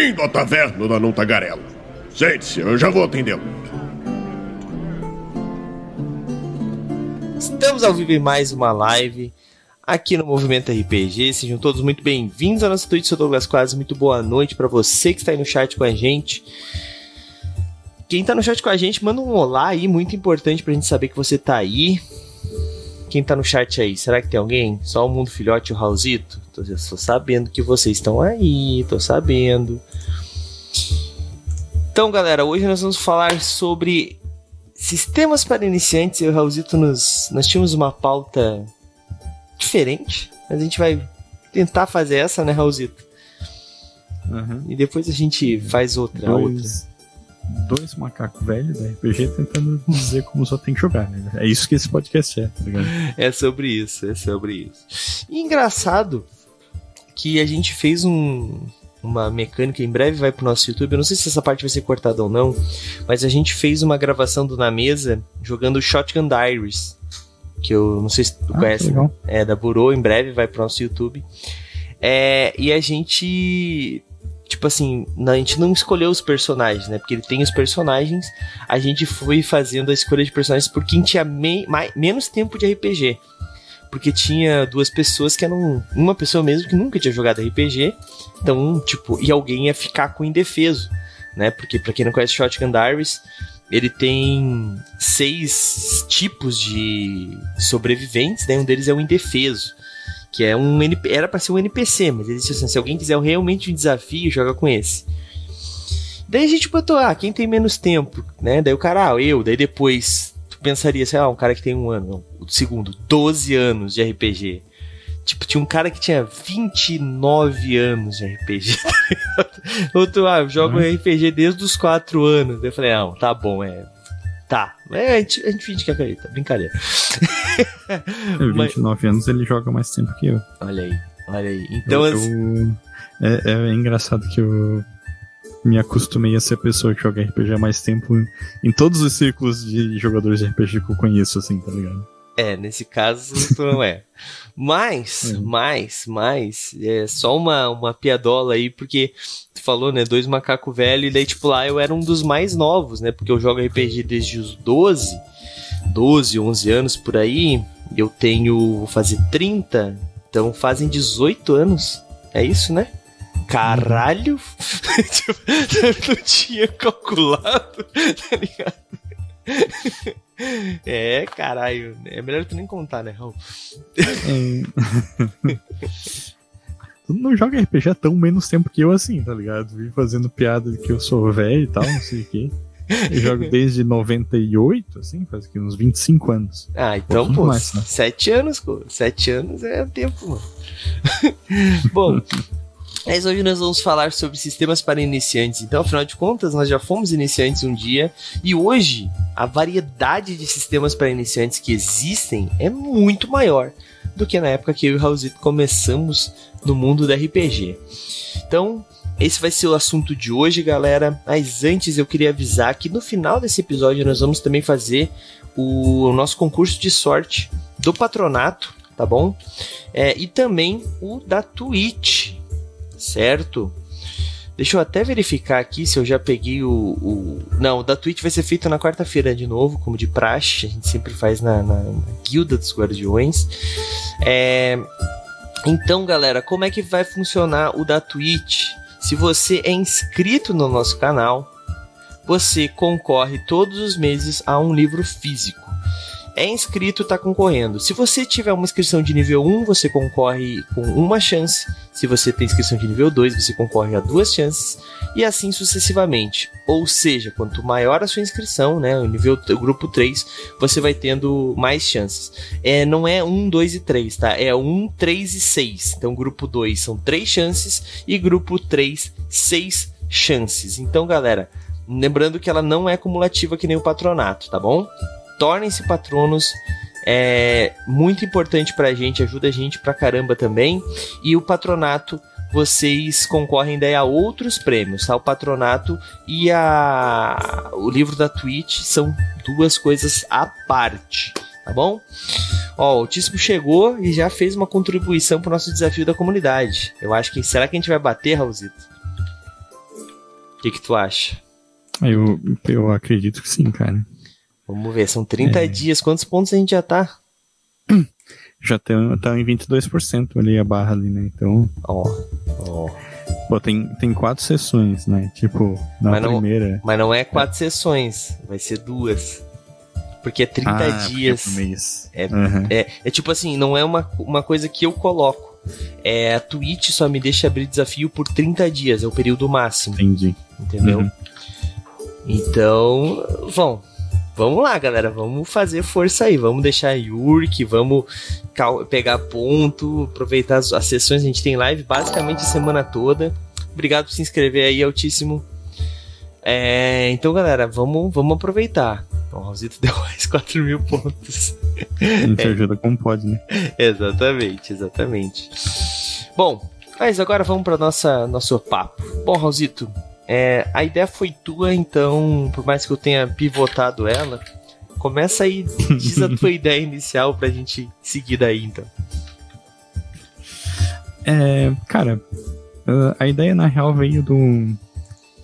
Bem-vindo à taverna da Não Tagarela. Sente-se, eu já vou atendê-lo. Estamos ao vivo em mais uma live aqui no Movimento RPG. Sejam todos muito bem-vindos ao nosso Twitch. Sou Douglas Quase. Muito boa noite para você que está aí no chat com a gente. Quem tá no chat com a gente, manda um olá aí, muito importante pra gente saber que você tá aí. Quem tá no chat aí? Será que tem alguém? Só o Mundo Filhote e o Raulzito? Tô, tô sabendo que vocês estão aí, tô sabendo. Então, galera, hoje nós vamos falar sobre sistemas para iniciantes. Eu e o Raulzito nos, nós tínhamos uma pauta diferente, mas a gente vai tentar fazer essa, né, Raulzito? Uhum. E depois a gente faz outra, Dois, outra. dois macacos velhos da RPG tentando dizer como só tem que jogar, né? É isso que esse podcast é, tá ligado? É sobre isso, é sobre isso. E engraçado que a gente fez um, uma mecânica, em breve vai pro nosso YouTube. Eu não sei se essa parte vai ser cortada ou não, mas a gente fez uma gravação do Na Mesa jogando Shotgun Diaries. Que eu não sei se tu Ah, conhece. É, da Burô, em breve vai pro nosso YouTube. É, e a gente. Tipo assim, a gente não escolheu os personagens, né? Porque ele tem os personagens. A gente foi fazendo a escolha de personagens por quem tinha me- mai- menos tempo de RPG. Porque tinha duas pessoas que eram. Uma pessoa mesmo que nunca tinha jogado RPG. Então, tipo, e alguém ia ficar com indefeso, né? Porque, pra quem não conhece Shotgun Diaries, ele tem seis tipos de sobreviventes, né? Um deles é o indefeso, que é um era para ser um NPC, mas ele disse assim, se alguém quiser realmente um desafio, joga com esse. Daí a gente botou, ah, quem tem menos tempo, né? Daí o cara, ah, eu, daí depois pensaria, sei lá, um cara que tem um ano, não, o segundo, 12 anos de RPG. Tipo, tinha um cara que tinha 29 anos de RPG. tá? Outro, ah, eu jogo RPG desde os 4 anos. Eu falei, não, tá bom, é. Tá. É, a gente, a gente finge que acredita, brincadeira. Eu, Mas- 29 anos, ele joga mais tempo que eu. Olha aí, olha aí. Então, eu, assim, eu- é, é engraçado que eu me acostumei a ser a pessoa que joga RPG há mais tempo em, todos os círculos de jogadores de RPG que eu conheço, assim, tá ligado? É, nesse caso tu não é. Mas, É. mas, mas, é só uma, uma piadola aí, porque tu falou, né, dois macacos velhos, e daí, tipo, lá eu era um dos mais novos, né, porque eu jogo RPG desde os 12, 12, 11 anos por aí, eu tenho, vou fazer 30, então fazem 18 anos, é isso, né? Caralho! Tipo, eu não tinha calculado, tá ligado? É, caralho. É melhor tu nem contar, né, Raul? Tu não joga RPG há tão menos tempo que eu assim, tá ligado? Vim fazendo piada de que eu sou velho e tal, não sei o quê. Eu jogo desde 98, assim, faz aqui uns 25 anos. Ah, então, pô, mais, né? sete anos, pô. Sete anos é tempo, mano. Bom, mas hoje nós vamos falar sobre sistemas para iniciantes. Então, afinal de contas, nós já fomos iniciantes um dia. E hoje, a variedade de sistemas para iniciantes que existem é muito maior do que na época que eu e o Raulzito começamos no mundo da RPG. Então, esse vai ser o assunto de hoje, galera. Mas antes eu queria avisar que no final desse episódio nós vamos também fazer o nosso concurso de sorte do patronato, tá bom? É, e também o da Twitch, certo? Deixa eu até verificar aqui se eu já peguei o. o... Não, o da Twitch vai ser feito na quarta-feira de novo, como de praxe. A gente sempre faz na, na, na Guilda dos Guardiões. É, Então, galera, como é que vai funcionar o da Twitch? Se você é inscrito no nosso canal, você concorre todos os meses a um livro físico. É inscrito, tá concorrendo. Se você tiver uma inscrição de nível 1, você concorre com uma chance. Se você tem inscrição de nível 2, você concorre a duas chances. E assim sucessivamente. Ou seja, quanto maior a sua inscrição, né? O nível o grupo 3, você vai tendo mais chances. É, não é 1, 2 e 3, tá? É 1, 3 e 6. Então, grupo 2 são 3 chances e grupo 3, 6 chances. Então, galera, lembrando que ela não é cumulativa que nem o patronato, tá bom? Tornem-se patronos. É muito importante pra gente, ajuda a gente pra caramba também. E o patronato, vocês concorrem daí a outros prêmios, tá? O patronato e a o livro da Twitch são duas coisas à parte, tá bom? Ó, o Altíssimo chegou e já fez uma contribuição pro nosso desafio da comunidade. Eu acho que será que a gente vai bater, Raulzito? O que, que tu acha? Eu, eu acredito que sim, cara. Vamos ver, são 30 é. dias. Quantos pontos a gente já tá? Já tá, tá em 22% ali a barra ali, né? Então. Ó, ó. Pô, tem, tem quatro sessões, né? Tipo, na mas primeira. Não, mas não é quatro é. sessões, vai ser duas. Porque é 30 ah, dias. Porque é, mês. É, uhum. é, é tipo assim, não é uma, uma coisa que eu coloco. É, a Twitch só me deixa abrir desafio por 30 dias, é o período máximo. Entendi. Entendeu? Uhum. Então, bom, vamos lá, galera. Vamos fazer força aí. Vamos deixar Yurk, vamos pegar ponto, aproveitar as, as sessões. A gente tem live basicamente a semana toda. Obrigado por se inscrever aí, Altíssimo. É, então, galera, vamos, vamos aproveitar. O Raulzito deu mais 4 mil pontos. A gente é. ajuda como pode, né? exatamente, exatamente. Bom, mas agora vamos para nossa nosso papo. Bom, Raulzito, é, a ideia foi tua, então, por mais que eu tenha pivotado ela, começa aí, diz a tua ideia inicial pra gente seguir daí, então. É, cara, a ideia na real veio do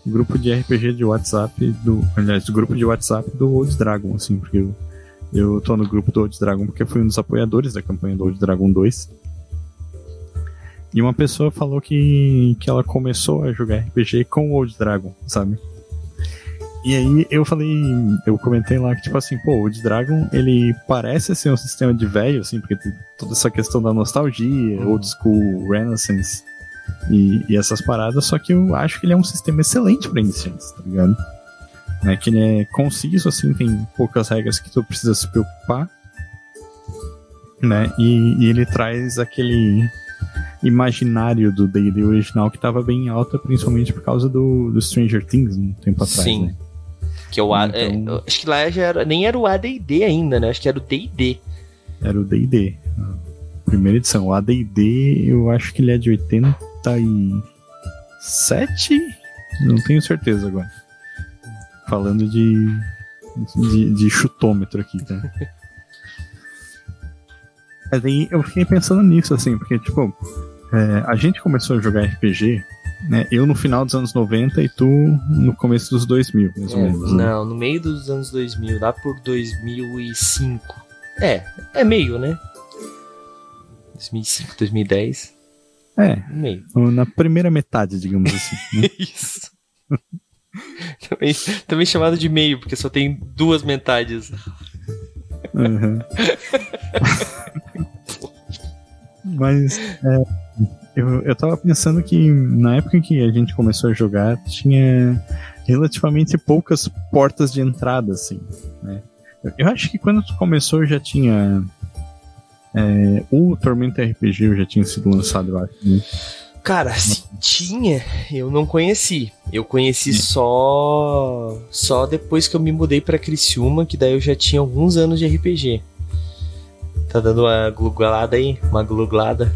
grupo de RPG de WhatsApp, do, aliás, do grupo de WhatsApp do Old Dragon, assim, porque eu, eu tô no grupo do Old Dragon porque fui um dos apoiadores da campanha do Old Dragon 2. E uma pessoa falou que, que ela começou a jogar RPG com Old Dragon, sabe? E aí eu falei, eu comentei lá que, tipo assim, pô, o Old Dragon, ele parece ser um sistema de velho, assim, porque tem toda essa questão da nostalgia, old school, renaissance e, e essas paradas, só que eu acho que ele é um sistema excelente para iniciantes, tá ligado? Né, que ele é conciso, assim, tem poucas regras que tu precisa se preocupar, né? E, e ele traz aquele imaginário do D&D original que estava bem alta, principalmente por causa do, do Stranger Things um tempo atrás, Sim. Né? Que o A, então... é, acho que lá já era, nem era o AD&D ainda, né? Acho que era o D&D. Era o D&D. Primeira edição. O AD&D, eu acho que ele é de 87? Não tenho certeza agora. Falando de, de, de chutômetro aqui, tá? Mas aí eu fiquei pensando nisso, assim, porque, tipo, é, a gente começou a jogar RPG, né? Eu no final dos anos 90 e tu no começo dos 2000, mais ou é, menos. Né? Não, no meio dos anos 2000, lá por 2005. É, é meio, né? 2005, 2010. É, meio. Na primeira metade, digamos assim. Né? Isso. também, também chamado de meio, porque só tem duas metades. Uhum. Mas é, eu, eu tava pensando que na época em que a gente começou a jogar, tinha relativamente poucas portas de entrada, assim, né? Eu acho que quando tu começou já tinha. É, o Tormenta RPG já tinha sido lançado, eu acho. Né? Cara, se tinha, eu não conheci. Eu conheci só só depois que eu me mudei para Criciúma, que daí eu já tinha alguns anos de RPG. Tá dando uma gluglada aí? Uma gluglada?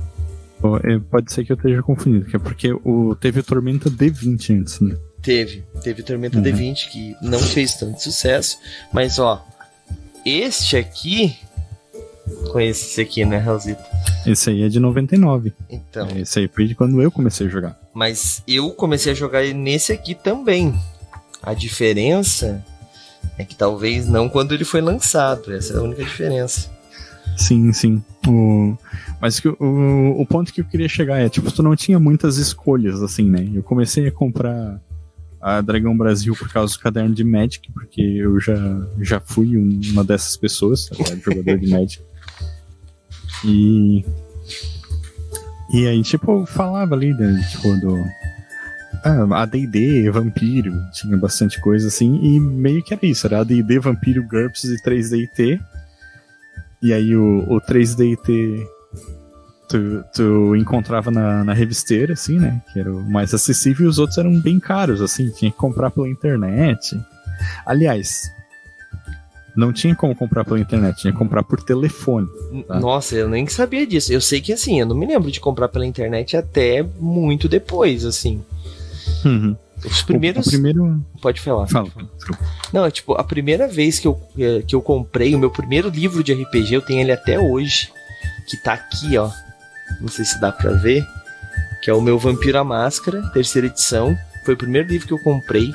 É, pode ser que eu esteja confundido, que é porque o, teve o Tormenta D20 antes, né? Teve, teve o Tormenta uhum. D20 que não fez tanto sucesso, mas ó, este aqui conhece esse aqui, né, Raulzito? Esse aí é de 99. Então. Esse aí foi de quando eu comecei a jogar. Mas eu comecei a jogar nesse aqui também. A diferença é que talvez não quando ele foi lançado. Essa é a única diferença. Sim, sim. O... Mas que, o, o ponto que eu queria chegar é, tipo, tu não tinha muitas escolhas, assim, né? Eu comecei a comprar a Dragão Brasil por causa do caderno de Magic, porque eu já, já fui uma dessas pessoas, jogador de Magic. E. E aí, tipo, falava ali, né, tipo, do. Ah, ADD, Vampiro, tinha bastante coisa assim, e meio que era isso, era ADD, Vampiro, GURPS e 3DT. E aí o, o 3DT tu, tu encontrava na, na revisteira, assim, né? Que era o mais acessível, e os outros eram bem caros, assim, tinha que comprar pela internet. Aliás, não tinha como comprar pela internet, tinha que comprar por telefone. Tá? Nossa, eu nem sabia disso. Eu sei que assim, eu não me lembro de comprar pela internet até muito depois, assim. Uhum. Os primeiros. O, primeiro. Pode falar. Fala. Não, é tipo, a primeira vez que eu, é, que eu comprei o meu primeiro livro de RPG, eu tenho ele até hoje. Que tá aqui, ó. Não sei se dá pra ver. Que é o meu Vampiro à Máscara, terceira edição. Foi foi o primeiro livro que eu comprei.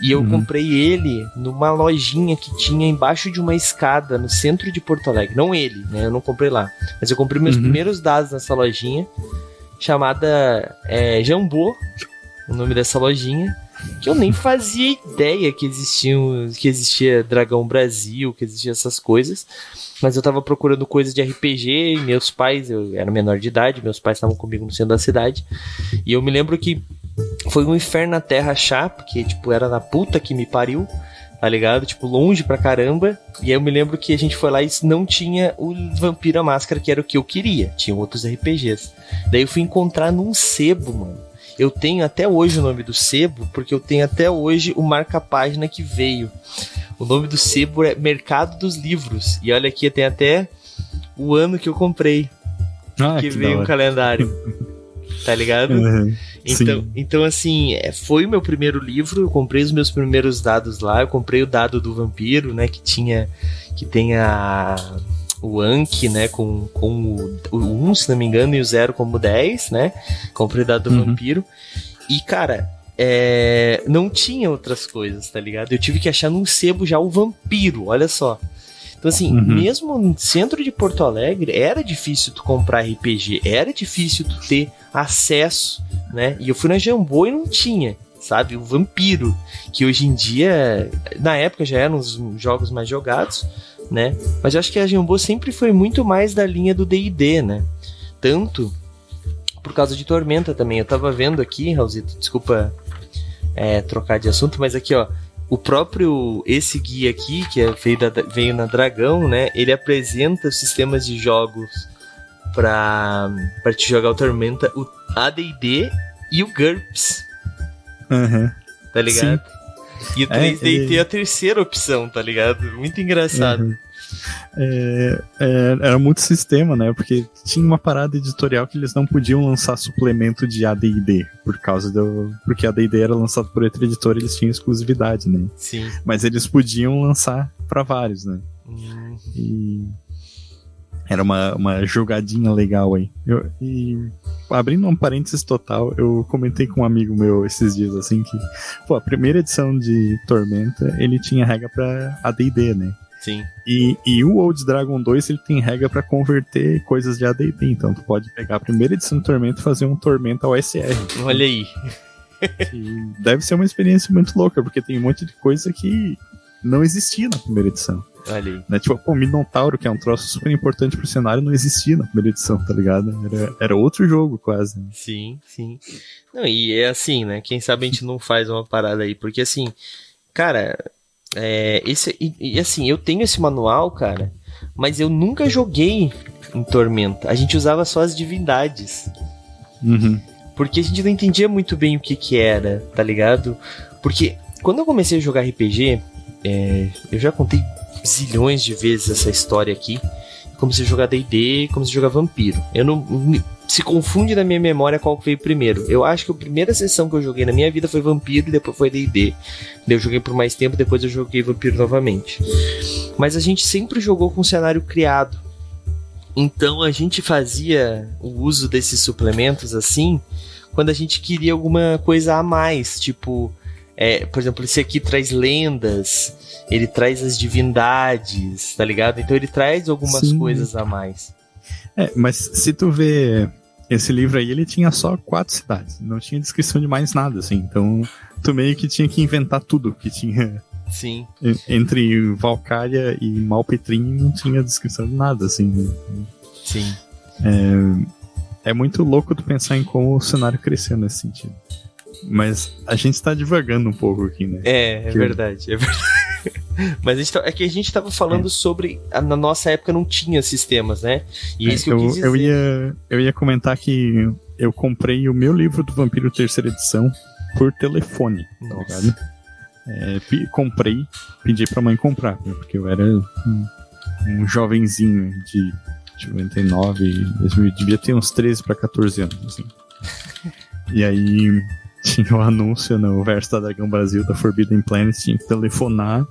E eu uhum. comprei ele numa lojinha que tinha embaixo de uma escada no centro de Porto Alegre. Não ele, né? Eu não comprei lá. Mas eu comprei meus uhum. primeiros dados nessa lojinha, chamada é, Jambô, o nome dessa lojinha. Que eu nem fazia ideia que existiam, que existia Dragão Brasil, que existia essas coisas. Mas eu tava procurando coisas de RPG, meus pais, eu era menor de idade, meus pais estavam comigo no centro da cidade. E eu me lembro que foi um inferno na terra achar, porque, tipo, era na puta que me pariu, tá ligado? Tipo, longe pra caramba. E aí eu me lembro que a gente foi lá e não tinha o Vampiro a Máscara, que era o que eu queria. Tinha outros RPGs. Daí eu fui encontrar num sebo, mano. Eu tenho até hoje o nome do sebo, porque eu tenho até hoje o marca-página que veio. O nome do sebo é Mercado dos Livros. E olha aqui, tem até o ano que eu comprei. Ah, que, que veio um calendário. tá ligado? Uhum. Então, então, assim, é, foi o meu primeiro livro, eu comprei os meus primeiros dados lá, eu comprei o dado do vampiro, né, que tinha, que tem a, o Anki, né, com, com o, o 1, se não me engano, e o 0 como 10, né, comprei o do uhum. vampiro, e, cara, é, não tinha outras coisas, tá ligado? Eu tive que achar num sebo já o vampiro, olha só. Então, assim, uhum. mesmo no centro de Porto Alegre, era difícil tu comprar RPG, era difícil tu ter acesso, né? E eu fui na Jambô e não tinha, sabe? O Vampiro, que hoje em dia, na época já eram os jogos mais jogados, né? Mas eu acho que a Jambô sempre foi muito mais da linha do D&D, né? Tanto por causa de Tormenta também. Eu tava vendo aqui, Raulzito, desculpa é, trocar de assunto, mas aqui, ó, o próprio esse guia aqui, que é, veio, da, veio na Dragão, né? Ele apresenta os sistemas de jogos para para te jogar o Tormenta, o AD&D e o GURPS. Uhum. Tá ligado? Sim. E o 3D é, é a terceira opção, tá ligado? Muito engraçado. Uhum. É, é, era muito sistema, né? Porque tinha uma parada editorial que eles não podiam lançar suplemento de AD&D por causa do porque a AD&D era lançado por outra editora, eles tinham exclusividade, né? Sim. Mas eles podiam lançar para vários, né? Hum. E era uma, uma jogadinha legal aí. Eu, e abrindo um parênteses total, eu comentei com um amigo meu esses dias assim que, pô, a primeira edição de Tormenta, ele tinha regra para AD&D, né? Sim. E, e o Old Dragon 2 ele tem regra para converter coisas de AD&D, então tu pode pegar a primeira edição do Tormenta e fazer um Tormenta OSR. Olha aí. Deve ser uma experiência muito louca, porque tem um monte de coisa que não existia na primeira edição. Aí. Né? Tipo, o Minotauro, que é um troço super importante pro cenário, não existia na primeira edição, tá ligado? Era, era outro jogo, quase. Sim, sim. Não, e é assim, né? Quem sabe a gente não faz uma parada aí, porque assim, cara, é, esse, e, e, assim, eu tenho esse manual, cara, mas eu nunca joguei em Tormenta. A gente usava só as divindades. Uhum. Porque a gente não entendia muito bem o que que era, tá ligado? Porque quando eu comecei a jogar RPG, é, eu já contei zilhões de vezes essa história aqui. Comecei a jogar D&D, comecei a jogar Vampiro. Eu não se confunde na minha memória qual veio primeiro. Eu acho que a primeira sessão que eu joguei na minha vida foi Vampiro e depois foi D&D. Eu joguei por mais tempo, depois eu joguei Vampiro novamente. Mas a gente sempre jogou com um cenário criado. Então a gente fazia o uso desses suplementos assim, quando a gente queria alguma coisa a mais, tipo, é, por exemplo, esse aqui traz lendas, ele traz as divindades, tá ligado? Então ele traz algumas Sim. coisas a mais. É, mas se tu vê esse livro aí, ele tinha só quatro cidades, não tinha descrição de mais nada, assim. Então tu meio que tinha que inventar tudo que tinha. Sim. Entre Valkyria e Malpetrim não tinha descrição de nada, assim. Sim. É, é muito louco tu pensar em como o cenário cresceu nesse sentido. Mas a gente tá divagando um pouco aqui, né? É, é verdade, é verdade. Mas tá, é que a gente tava falando é. sobre. A, na nossa época não tinha sistemas, né? E é, isso que eu, eu quis dizer. Eu ia, eu ia comentar que eu comprei o meu livro do Vampiro terceira edição por telefone, tá nossa. tá? É, comprei, pedi pra mãe comprar, porque eu era um, um jovenzinho de 99, eu devia ter uns 13 para 14 anos, assim. E aí tinha o um anúncio no verso da Dragão Brasil da Forbidden Planet, tinha que telefonar,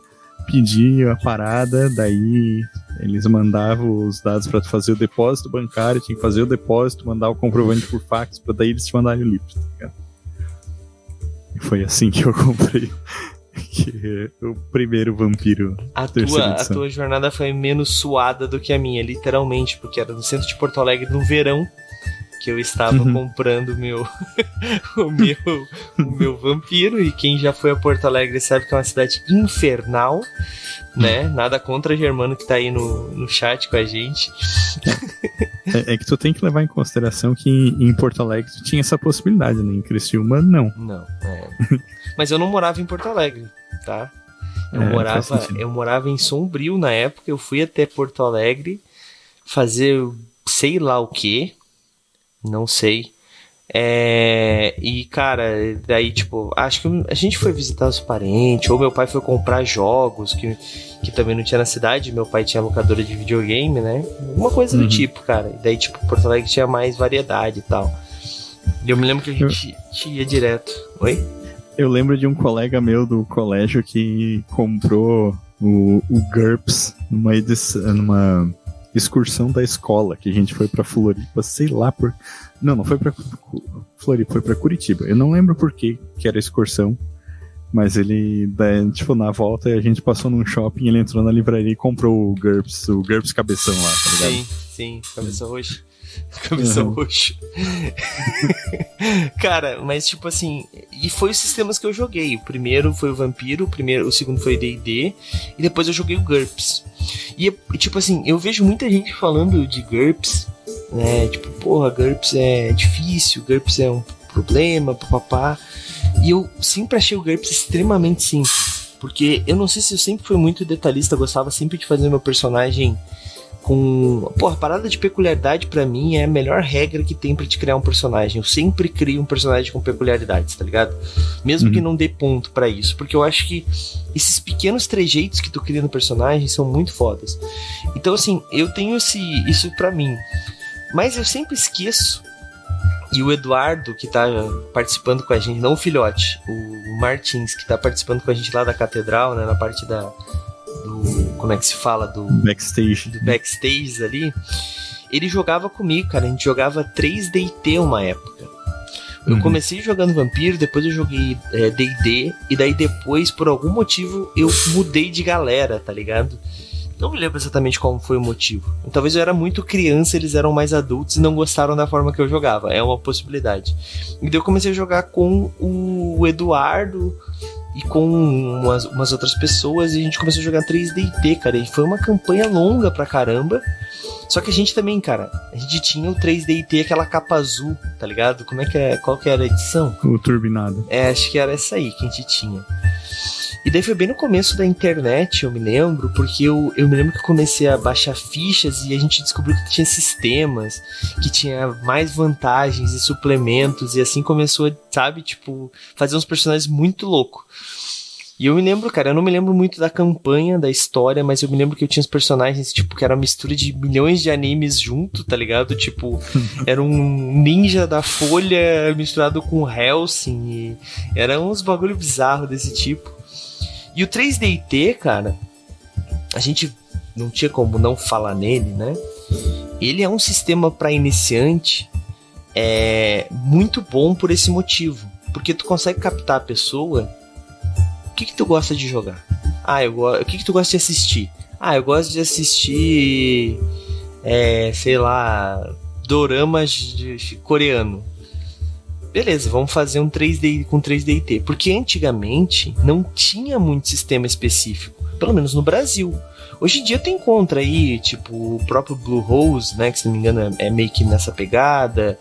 pedir a parada, daí eles mandavam os dados para fazer o depósito bancário, tinha que fazer o depósito, mandar o comprovante por fax, para daí eles te mandarem o livro, tá ligado? Foi assim que eu comprei que o primeiro vampiro. A tua, a tua jornada foi menos suada do que a minha, literalmente, porque era no centro de Porto Alegre no verão que eu estava uhum. comprando meu, o meu o meu vampiro e quem já foi a Porto Alegre sabe que é uma cidade infernal, né? Nada contra Germano que tá aí no, no chat com a gente. É, é, que tu tem que levar em consideração que em, Porto Alegre tu tinha essa possibilidade, né? Em Criciúma, não. Não, é. Mas eu não morava em Porto Alegre, tá? Eu, é, morava, eu morava em Sombrio na época, eu fui até Porto Alegre fazer sei lá o que, não sei. É, e cara, daí tipo, acho que a gente foi visitar os parentes, ou meu pai foi comprar jogos que, que também não tinha na cidade, meu pai tinha locadora de videogame, né? Uma coisa uhum. do tipo, cara. E daí, tipo, Porto Alegre tinha mais variedade e tal. E eu me lembro que a gente ia direto. Oi? Eu lembro de um colega meu do colégio que comprou o, o GURPS numa edição, numa excursão da escola, que a gente foi para Floripa, sei lá por. Não, não foi para Floripa, foi para Curitiba. Eu não lembro por que, que era excursão, mas ele, tipo, na volta a gente passou num shopping, ele entrou na livraria e comprou o GURPS, o GURPS cabeção lá, tá ligado? Sim, sim, cabeça roxa. Cabeça uhum. roxa. Cara, mas tipo assim, e foi os sistemas que eu joguei. O primeiro foi o Vampiro, o primeiro, o segundo foi o D&D e depois eu joguei o GURPS. E tipo assim, eu vejo muita gente falando de GURPS, né? Tipo, porra, GURPS é difícil, GURPS é um problema, papapá. E eu sempre achei o GURPS extremamente simples. Porque eu não sei se eu sempre fui muito detalhista, gostava sempre de fazer meu personagem com. Porra, parada de peculiaridade para mim é a melhor regra que tem para te criar um personagem. Eu sempre crio um personagem com peculiaridades, tá ligado? Mesmo uhum. que não dê ponto para isso. Porque eu acho que esses pequenos trejeitos que tu cria no personagem são muito fodas. Então, assim, eu tenho esse, isso para mim. Mas eu sempre esqueço. E o Eduardo, que tá participando com a gente, não o filhote, o Martins, que tá participando com a gente lá da catedral, né, na parte da, do. Como é que se fala? Do. Backstage. Do backstage ali. Ele jogava comigo, cara. A gente jogava 3DT uma época. Eu uhum. comecei jogando Vampiro, depois eu joguei DD, é, e daí depois, por algum motivo, eu mudei de galera, tá ligado? Não me lembro exatamente qual foi o motivo. Talvez eu era muito criança, eles eram mais adultos e não gostaram da forma que eu jogava. É uma possibilidade. E daí eu comecei a jogar com o Eduardo, e com umas, umas outras pessoas e a gente começou a jogar 3DT, cara. E foi uma campanha longa pra caramba. Só que a gente também, cara, a gente tinha o 3DT, aquela capa azul, tá ligado? Como é que é? Qual que era a edição? O turbinado. É, acho que era essa aí que a gente tinha. E daí foi bem no começo da internet, eu me lembro, porque eu, eu me lembro que eu comecei a baixar fichas e a gente descobriu que tinha sistemas, que tinha mais vantagens e suplementos, e assim começou, sabe, tipo, fazer uns personagens muito loucos. E eu me lembro, cara, eu não me lembro muito da campanha, da história, mas eu me lembro que eu tinha os personagens, tipo, que era uma mistura de milhões de animes junto, tá ligado? Tipo, era um ninja da Folha misturado com Helsing, e era uns bagulho bizarro desse tipo. E o 3DT, cara, a gente não tinha como não falar nele, né? Ele é um sistema para iniciante é muito bom por esse motivo, porque tu consegue captar a pessoa. O que que tu gosta de jogar? Ah, eu gosto. O que que tu gosta de assistir? Ah, eu gosto de assistir, é, sei lá, doramas de, coreano beleza, vamos fazer um 3D com 3DT. Porque antigamente não tinha muito sistema específico, pelo menos no Brasil. Hoje em dia tu encontra aí, tipo, o próprio Blue Rose, né? Que se não me engano é, meio que nessa pegada.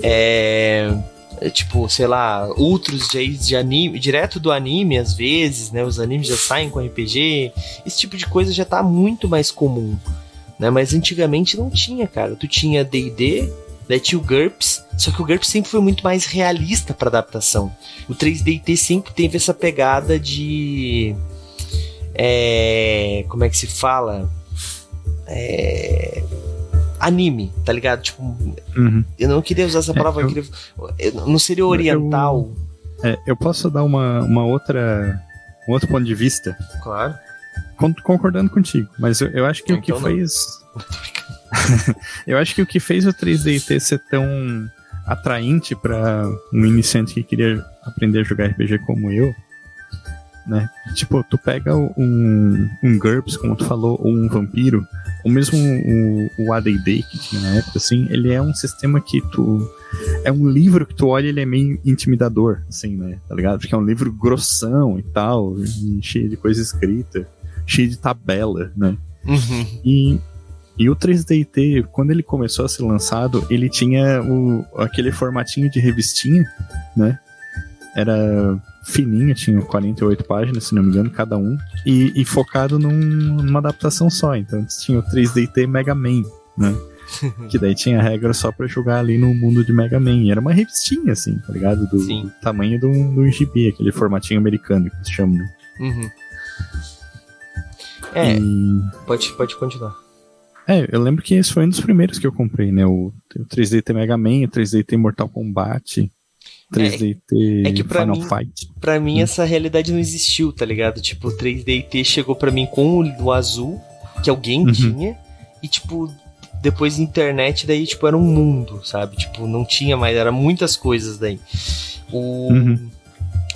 É, é, tipo, sei lá, outros de, de anime, direto do anime às vezes, né? Os animes já saem com RPG. Esse tipo de coisa já tá muito mais comum. Né? Mas antigamente não tinha, cara. Tu tinha D&D, Daí tinha o GURPS, só que o GURPS sempre foi muito mais realista para adaptação. O 3DT sempre teve essa pegada de. É, como é que se fala? É, anime, tá ligado? Tipo, uhum. eu não queria usar essa é, palavra, é, eu, eu, queria, não seria oriental. Eu, é, eu posso dar uma, uma outra, um outro ponto de vista? Claro. Concordando contigo, mas eu, eu acho que então, o que então fez. eu acho que o que fez o 3DT ser tão atraente para um iniciante que queria aprender a jogar RPG como eu, né? Tipo, tu pega um, um GURPS, como tu falou, ou um vampiro, ou mesmo o, o AD&D que tinha na época, assim, ele é um sistema que tu... É um livro que tu olha ele é meio intimidador, assim, né? Tá ligado? Porque é um livro grossão e tal, e cheio de coisa escrita, cheio de tabela, né? Uhum. E, e o 3DT, quando ele começou a ser lançado, ele tinha o, aquele formatinho de revistinha, né? Era fininho, tinha 48 páginas, se não me engano, cada um, e, e focado num, numa adaptação só. Então tinha o 3DT Mega Man, né? que daí tinha regra só para jogar ali no mundo de Mega Man. E era uma revistinha, assim, tá ligado? Do, Sim. tamanho do, do gibi, aquele formatinho americano que se chama, né? Uhum. É, E- pode, pode continuar. É, eu lembro que esse foi um dos primeiros que eu comprei, né? O, o 3DT Mega Man, o 3DT Mortal Kombat, 3DT é que pra Final mim- Fight. Pra Hum. mim, essa realidade não existiu, tá ligado? Tipo, o 3DT chegou pra mim com o, o azul, que alguém Uhum. tinha, e tipo, depois internet, daí, tipo, era um mundo, sabe? Tipo, não tinha mais, era muitas coisas daí. O- Uhum.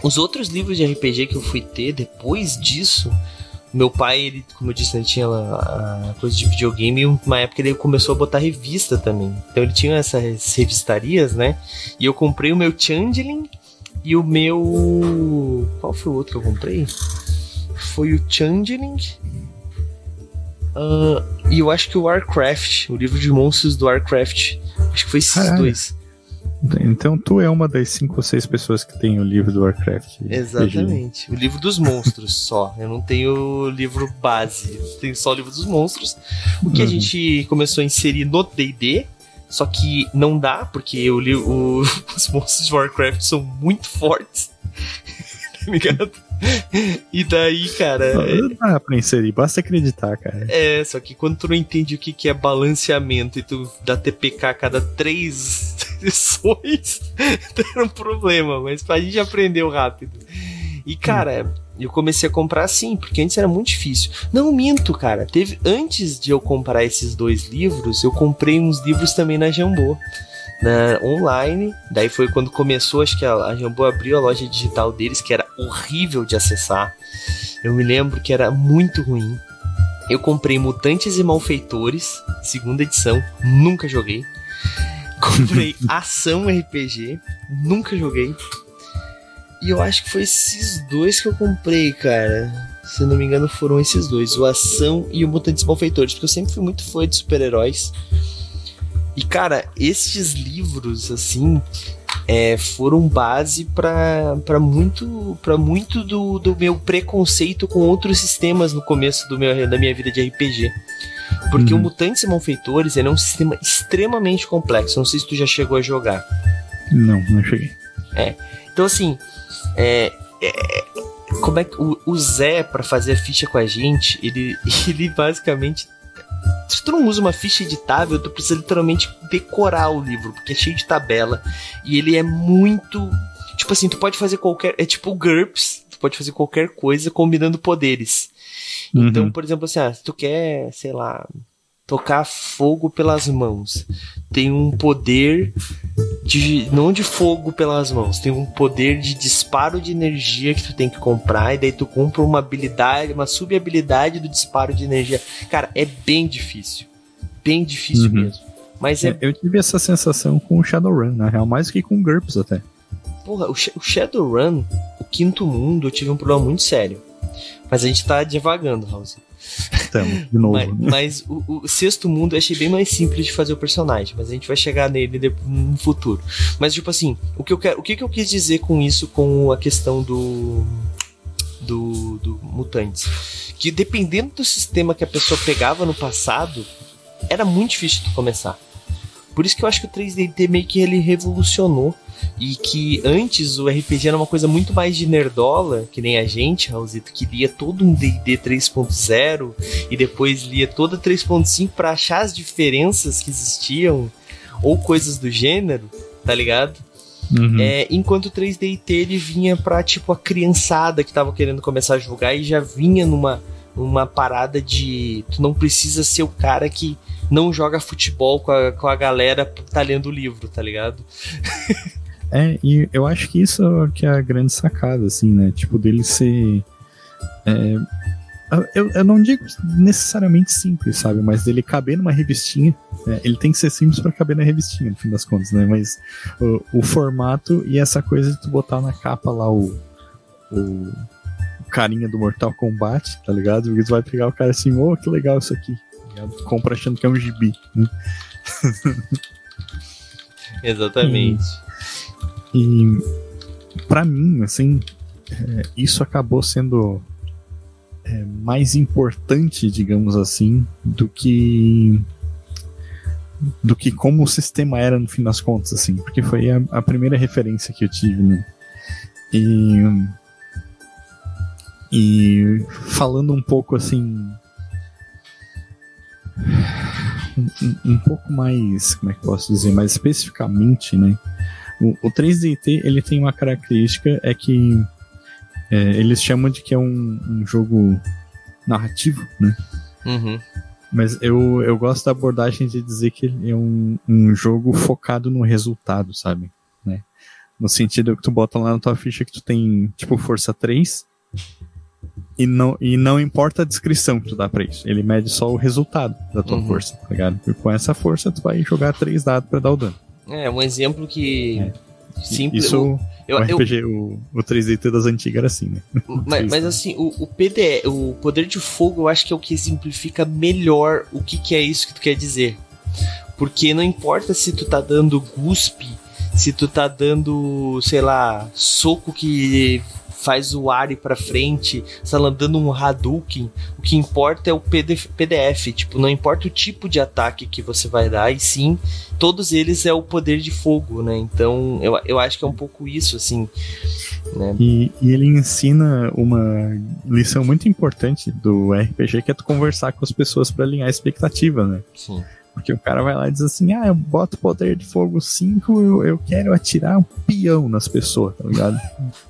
Os outros livros de RPG que eu fui ter depois disso, meu pai, ele, como eu disse, ele tinha a, a coisa de videogame e uma época ele começou a botar revista também. Então ele tinha essas revistarias, né? E eu comprei o meu Changeling e o meu. Qual foi o outro que eu comprei? Foi o Changeling. ah, e eu acho que o Warcraft, o livro de monstros do Warcraft. Acho que foi esses Caralho. dois. Então tu é uma das cinco ou seis pessoas que tem o livro do Warcraft. Exatamente. O livro dos monstros só. Eu não tenho o livro base. Eu tenho só o livro dos monstros. O que a Uhum. gente começou a inserir no DD. Só que não dá, porque o, li- o- os monstros de Warcraft são muito fortes. tá ligado? E daí, cara. Não dá pra inserir, basta acreditar, cara. É, só que quando tu não entende o que, que é balanceamento e tu dá TPK a cada três sessões, era um problema, mas a gente aprendeu rápido. E, cara, eu comecei a comprar assim, porque antes era muito difícil. Não minto, cara. Teve antes de eu comprar esses dois livros, eu comprei uns livros também na Jambô. Na, online, daí foi quando começou, acho que a, a Jambô abriu a loja digital deles, que era horrível de acessar. Eu me lembro que era muito ruim. Eu comprei Mutantes e Malfeitores, segunda edição, nunca joguei. Comprei Ação RPG, nunca joguei. E eu acho que foi esses dois que eu comprei, cara. Se não me engano, foram esses dois, o Ação e o Mutantes e Malfeitores, porque eu sempre fui muito fã de super-heróis. E, cara, estes livros, assim, é, foram base pra pra muito, pra muito do, do meu preconceito com outros sistemas no começo do meu, da minha vida de RPG. Porque Uhum. o Mutantes e Malfeitores é um sistema extremamente complexo. Não sei se tu já chegou a jogar. Não, não cheguei. Então, assim, é, é, como é que o, o Zé, pra fazer a ficha com a gente, ele, ele basicamente. Se tu não usa uma ficha editável, tu precisa literalmente decorar o livro, porque é cheio de tabela. E ele é muito. Tipo assim, tu pode fazer qualquer. É tipo GURPS, tu pode fazer qualquer coisa combinando poderes. Então, Uhum. por exemplo, assim, ah, se tu quer, sei lá, tocar fogo pelas mãos, tem um poder de não de fogo pelas mãos, tem um poder de disparo de energia que tu tem que comprar e daí tu compra uma habilidade, uma sub-habilidade do disparo de energia. Cara, é bem difícil. Bem difícil Uhum. mesmo. Mas é, É, eu tive essa sensação com o Shadowrun, na real, mais que com GURPS até. porra, o, Sh- o Shadowrun, o quinto mundo, eu tive um problema muito sério. Mas a gente tá devagando, House. Então, de novo. Mas, mas o, o sexto mundo eu achei bem mais simples de fazer o personagem, mas a gente vai chegar nele no futuro. Mas tipo assim, o que eu quero, o que eu quis dizer com isso, com a questão do do, do mutantes, que dependendo do sistema que a pessoa pegava no passado, era muito difícil de começar. Por isso que eu acho que o 3D meio que ele revolucionou e que antes o RPG era uma coisa muito mais de nerdola, que nem a gente, Raulzito, que lia todo um D&D 3.0 e depois lia toda 3.5 pra achar as diferenças que existiam ou coisas do gênero, tá ligado? Uhum. É, enquanto o 3DT ele vinha pra tipo a criançada que tava querendo começar a jogar e já vinha numa uma parada de tu não precisa ser o cara que não joga futebol com a, com a galera tá lendo o livro, tá ligado? é, e eu acho que isso é que é a grande sacada, assim, né? Tipo, dele ser. É, eu, eu não digo necessariamente simples, sabe? Mas dele caber numa revistinha. Né? Ele tem que ser simples para caber na revistinha, no fim das contas, né? Mas o, o, formato e essa coisa de tu botar na capa lá o, o, o carinha do Mortal Kombat, tá ligado? Porque tu vai pegar o cara assim, ô, oh, que legal isso aqui. Tá compra achando que é um gibi. Né? Exatamente. E, e para mim, assim, é, isso acabou sendo é, mais importante, digamos assim, do que do que como o sistema era no fim das contas, assim, porque foi a, a primeira referência que eu tive, né? E e falando um pouco assim um, um, pouco mais, como é que posso dizer, mais especificamente, né? O, o 3DT ele tem uma característica é que é, eles chamam de que é um, um jogo narrativo, né? Uhum. Mas eu, eu gosto da abordagem de dizer que é um, um jogo focado no resultado, sabe? Né? No sentido que tu bota lá na tua ficha que tu tem, tipo, força 3 e não, e não importa a descrição que tu dá pra isso. Ele mede só o resultado da tua uhum. força, tá ligado? E com essa força tu vai jogar três dados para dar o dano. É, um exemplo que... É. Simples. Isso... Eu, o RPG, eu... o, o 3D das antigas era assim, né? Mas, mas assim, o, o PDE, o poder de fogo, eu acho que é o que exemplifica melhor o que, que é isso que tu quer dizer. Porque não importa se tu tá dando guspe, se tu tá dando, sei lá, soco que faz o ar ir pra frente, está dando um Hadouken, o que importa é o PDF, PDF, tipo, não importa o tipo de ataque que você vai dar, e sim, todos eles é o poder de fogo, né? Então, eu, eu acho que é um pouco isso, assim. Né? E, e ele ensina uma lição muito importante do RPG, que é tu conversar com as pessoas para alinhar a expectativa, né? Sim. Porque o cara vai lá e diz assim: ah, eu boto poder de fogo 5, eu, eu quero atirar um peão nas pessoas, tá ligado?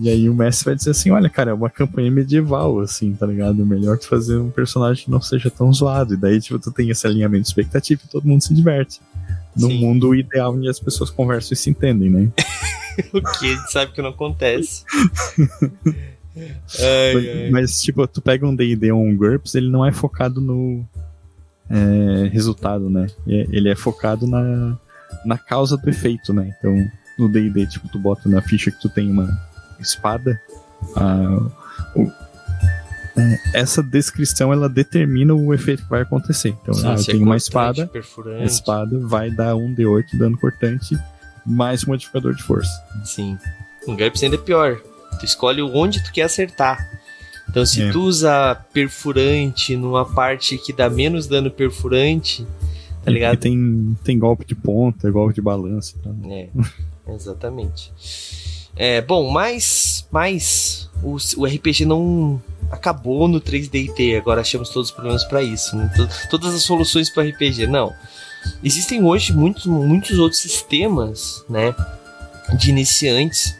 E aí o mestre vai dizer assim, olha, cara, é uma campanha medieval, assim, tá ligado? Melhor tu fazer um personagem que não seja tão zoado. E daí, tipo, tu tem esse alinhamento de expectativa e todo mundo se diverte. No Sim. mundo ideal onde as pessoas conversam e se entendem, né? o que a gente sabe que não acontece. ai, mas, ai. mas, tipo, tu pega um D&D ou um GURPS, ele não é focado no é, resultado, né? Ele é focado na, na causa do efeito, né? Então, no D&D, tipo, tu bota na ficha que tu tem uma espada, o, é, essa descrição ela determina o efeito que vai acontecer. Então, Sim, ah, eu tenho uma espada, a espada vai dar um D8 dano cortante mais modificador de força. Sim. Um GURPS ainda é pior. Tu escolhe onde tu quer acertar. Então, se é. tu usa perfurante numa parte que dá menos dano perfurante, tá ligado? Tem, tem golpe de ponta, golpe de balança. Tá? É, exatamente. É, bom, mas, mas o, o RPG não acabou no 3DT, agora achamos todos os problemas para isso. Né? Todas as soluções para RPG, não. Existem hoje muitos, muitos outros sistemas, né, de iniciantes.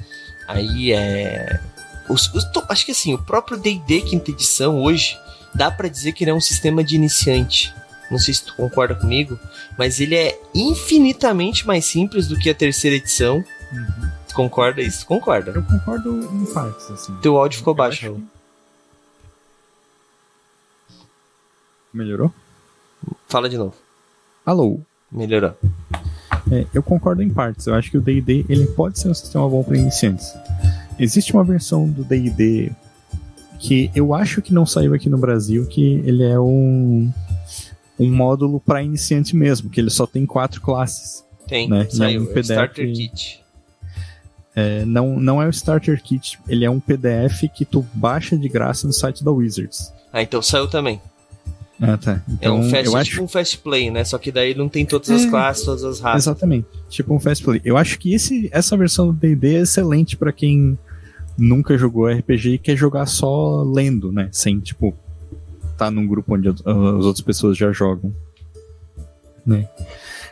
Aí é os, os, acho que assim, o próprio D&D quinta edição hoje dá para dizer que ele é um sistema de iniciante. Não sei se tu concorda comigo, mas ele é infinitamente mais simples do que a terceira edição. Uhum. Concorda isso? Concorda. Eu concordo em partes, assim. Teu áudio ficou eu baixo, Raul. Que... Melhorou? Fala de novo. Alô. Melhorou. É, eu concordo em partes. Eu acho que o D&D ele pode ser um sistema bom para iniciantes. Existe uma versão do D&D que eu acho que não saiu aqui no Brasil, que ele é um um módulo para iniciante mesmo, que ele só tem quatro classes. Tem, né? saiu, é um PDF, Starter Kit. É, não, não é o Starter Kit, ele é um PDF que tu baixa de graça no site da Wizards. Ah, então saiu também. Ah, tá. Então, é um fast, eu acho... tipo um fast play, né? Só que daí não tem todas as é, classes, todas as raças. Exatamente. Tipo um fast play. Eu acho que esse, essa versão do D&D é excelente para quem nunca jogou RPG e quer jogar só lendo, né? Sem, tipo, tá num grupo onde as outras pessoas já jogam. Né?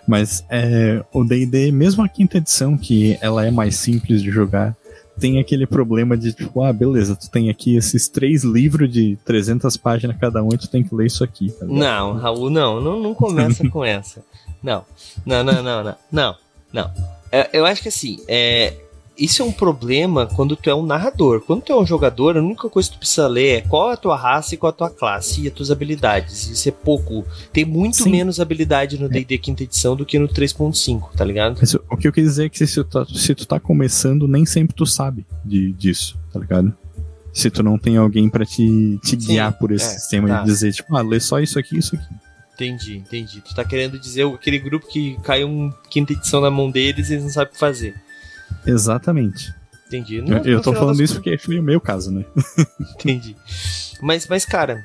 Mas é, o D&D, mesmo a quinta edição, que ela é mais simples de jogar, tem aquele problema de tipo, ah, beleza, tu tem aqui esses três livros de 300 páginas cada um e tu tem que ler isso aqui. Tá não, Raul, não, não, não começa com essa. Não, não, não, não, não, não, não. É, eu acho que assim, é, isso é um problema quando tu é um narrador. Quando tu é um jogador, a única coisa que tu precisa ler é qual é a tua raça e qual é a tua classe e as tuas habilidades. Isso é pouco. Tem muito Sim. menos habilidade no D&D é. quinta edição do que no 3.5, tá ligado? Mas o que eu quis dizer é que se tu, tá, se tu tá começando, nem sempre tu sabe de, disso, tá ligado? Se tu não tem alguém para te, te guiar por esse é, sistema tá. e dizer, tipo, ah, lê só isso aqui isso aqui. Entendi, entendi. Tu tá querendo dizer aquele grupo que caiu um quinta edição na mão deles e eles não sabem o que fazer. Exatamente. Entendi. Não, eu, eu tô falando isso porque foi o meu caso, né? Entendi. Mas, mas, cara,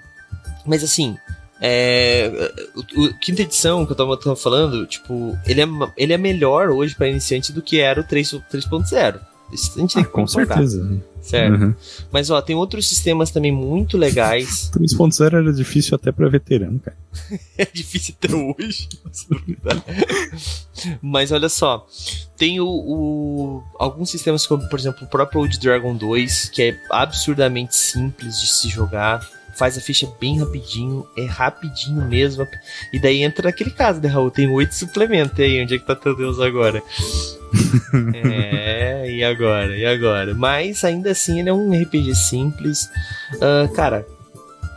mas assim, é, o, o, quinta edição que eu tava, tava, falando, tipo, ele é, ele é melhor hoje para iniciante do que era o 3.0. Isso a gente tem ah, que com certeza. Certo. Uhum. Mas ó, tem outros sistemas também muito legais. 3.0 era difícil até para veterano, cara. é difícil até hoje. Mas olha só, tem o, o, alguns sistemas como, por exemplo, o próprio Old Dragon 2, que é absurdamente simples de se jogar faz a ficha bem rapidinho, é rapidinho mesmo. E daí entra naquele caso, né, Raul? Tem oito suplementos aí, onde é que tá teu Deus agora? é, e agora? E agora? Mas ainda assim ele é um RPG simples. Uh, cara,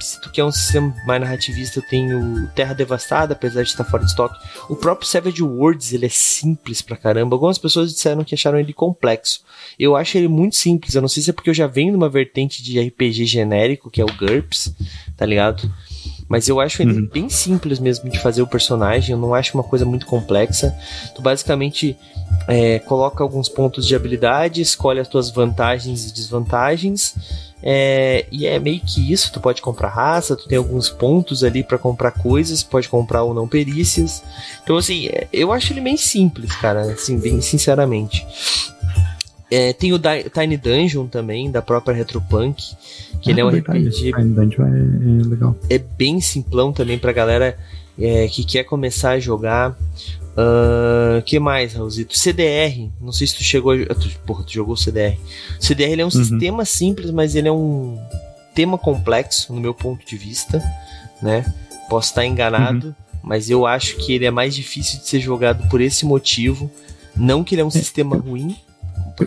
se tu quer um sistema mais narrativista, tem o Terra Devastada, apesar de estar fora de estoque. O próprio Savage Worlds, ele é simples pra caramba. Algumas pessoas disseram que acharam ele complexo. Eu acho ele muito simples. Eu não sei se é porque eu já venho numa vertente de RPG genérico, que é o GURPS, tá ligado? Mas eu acho ele uhum. bem simples mesmo de fazer o personagem. Eu não acho uma coisa muito complexa. Tu basicamente é, coloca alguns pontos de habilidade, escolhe as tuas vantagens e desvantagens é, e é meio que isso, tu pode comprar raça, tu tem alguns pontos ali para comprar coisas, pode comprar ou não perícias. Então assim, é, eu acho ele bem simples, cara, assim, bem sinceramente. É, tem o Tiny Dungeon também, da própria Retropunk, que ah, ele é um verdade. RPG. Tiny Dungeon é, é, legal. É bem simplão também pra galera é, que quer começar a jogar. Uh, que mais, Raulzito? CDR. Não sei se tu chegou. A, tu, porra, tu jogou o CDR. CDR ele é um uhum. sistema simples, mas ele é um tema complexo, no meu ponto de vista. Né? Posso estar enganado, uhum. mas eu acho que ele é mais difícil de ser jogado por esse motivo. Não que ele é um é. sistema ruim.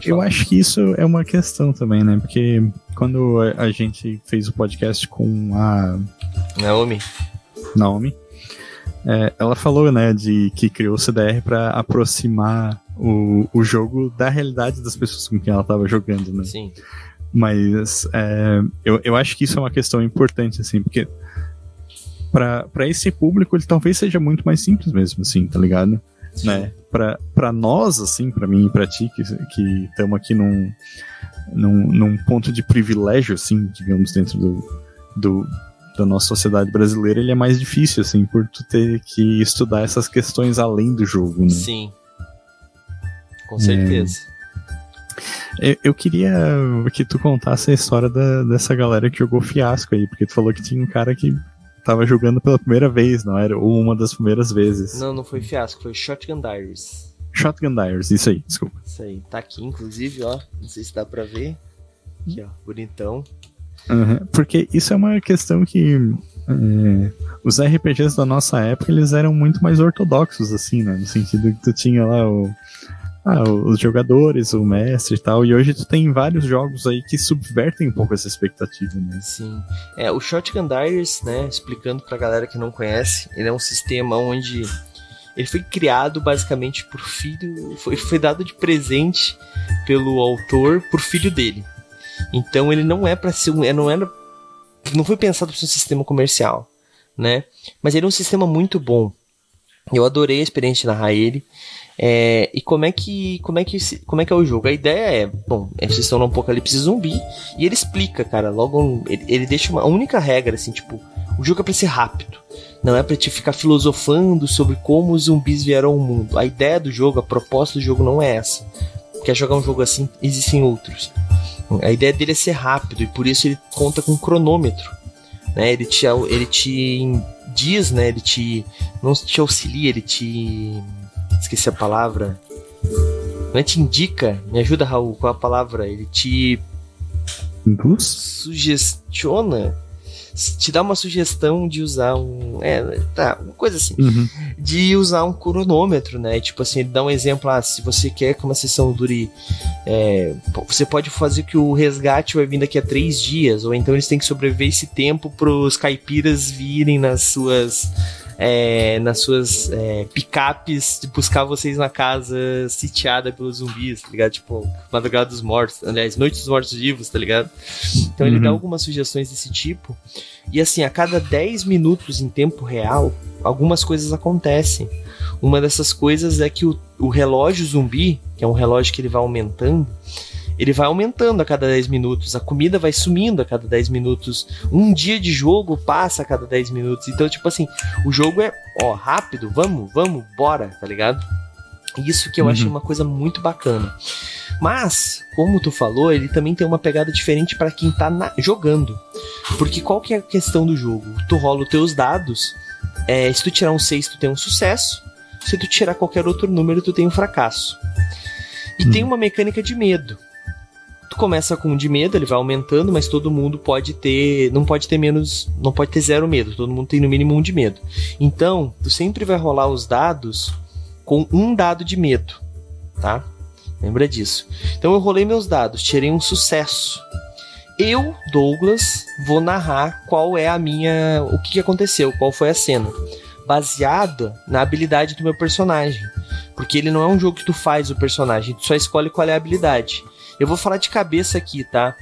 Eu acho que isso é uma questão também, né? Porque quando a gente fez o podcast com a. Naomi. Naomi. É, ela falou, né, de que criou o CDR para aproximar o, o jogo da realidade das pessoas com quem ela estava jogando, né? Sim. Mas é, eu, eu acho que isso é uma questão importante, assim, porque para esse público ele talvez seja muito mais simples mesmo, assim, tá ligado? Sim. Né? Para nós, assim, para mim e para ti, que estamos aqui num, num, num ponto de privilégio, assim, digamos, dentro do, do, da nossa sociedade brasileira, ele é mais difícil, assim, por tu ter que estudar essas questões além do jogo, né? Sim. Com certeza. É, eu, queria que tu contasse a história da, dessa galera que jogou fiasco aí, porque tu falou que tinha um cara que tava jogando pela primeira vez, não era? Ou uma das primeiras vezes. Não, não foi fiasco, foi Shotgun Diaries. Shotgun Diaries, isso aí, desculpa. Isso aí, tá aqui inclusive, ó. Não sei se dá pra ver. Aqui, ó, bonitão. Uhum, porque isso é uma questão que é, os RPGs da nossa época eles eram muito mais ortodoxos, assim, né? No sentido que tu tinha lá o, ah, os jogadores, o mestre e tal, e hoje tu tem vários jogos aí que subvertem um pouco essa expectativa, né? Sim. É, o Shotgun Diaries, né, explicando pra galera que não conhece, ele é um sistema onde ele foi criado basicamente por filho, foi, foi dado de presente pelo autor por filho dele. Então ele não é para ser não era não foi pensado para ser um sistema comercial, né? Mas ele é um sistema muito bom. Eu adorei a experiência de narrar ele. É, e como é que como é que como é que é o jogo? A ideia é, bom, vocês estão no apocalipse zumbi e ele explica, cara, logo ele, ele deixa uma única regra assim, tipo, o jogo é para ser rápido. Não é para te ficar filosofando sobre como os zumbis vieram ao mundo. A ideia do jogo, a proposta do jogo não é essa. Quer jogar um jogo assim? Existem outros. A ideia dele é ser rápido e por isso ele conta com um cronômetro. Né? Ele, te, ele te diz, né? Ele te. Não te auxilia, ele te. Esqueci a palavra. Não é te indica, me ajuda, Raul, qual a palavra? Ele te. Induz? Sugestiona? te dá uma sugestão de usar um. É, tá, uma coisa assim. Uhum. De usar um cronômetro, né? Tipo assim, ele dá um exemplo, ah, se você quer que uma sessão dure. É, você pode fazer que o resgate vai vir daqui a três dias, ou então eles têm que sobreviver esse tempo pros caipiras virem nas suas é, nas suas é, picapes de buscar vocês na casa sitiada pelos zumbis, tá ligado? Tipo, Madrugada dos Mortos, aliás, Noite dos Mortos Vivos, tá ligado? Então uhum. ele dá uhum. algumas sugestões desse tipo. E assim, a cada 10 minutos em tempo real, algumas coisas acontecem. Uma dessas coisas é que o, o relógio zumbi, que é um relógio que ele vai aumentando, ele vai aumentando a cada 10 minutos, a comida vai sumindo a cada 10 minutos, um dia de jogo passa a cada 10 minutos. Então, tipo assim, o jogo é, ó, rápido, vamos, vamos, bora, tá ligado? Isso que eu uhum. achei uma coisa muito bacana. Mas, como tu falou, ele também tem uma pegada diferente para quem tá na, jogando. Porque qual que é a questão do jogo? Tu rola os teus dados, é, se tu tirar um 6, tu tem um sucesso. Se tu tirar qualquer outro número, tu tem um fracasso. E uhum. tem uma mecânica de medo. Tu começa com um de medo, ele vai aumentando, mas todo mundo pode ter. Não pode ter menos. Não pode ter zero medo. Todo mundo tem no mínimo um de medo. Então, tu sempre vai rolar os dados com um dado de medo. Tá? Lembra disso. Então eu rolei meus dados, tirei um sucesso. Eu, Douglas, vou narrar qual é a minha. o que aconteceu, qual foi a cena. Baseada na habilidade do meu personagem. Porque ele não é um jogo que tu faz o personagem, tu só escolhe qual é a habilidade. Eu vou falar de cabeça aqui, tá?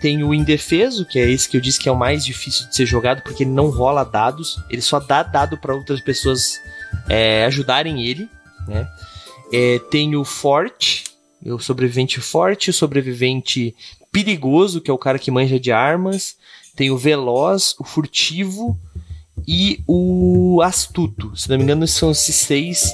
Tem o indefeso, que é esse que eu disse que é o mais difícil de ser jogado, porque ele não rola dados, ele só dá dado para outras pessoas é, ajudarem ele, né? É, tem o forte, o sobrevivente forte, o sobrevivente perigoso, que é o cara que manja de armas. Tem o veloz, o furtivo e o astuto. Se não me engano, são esses seis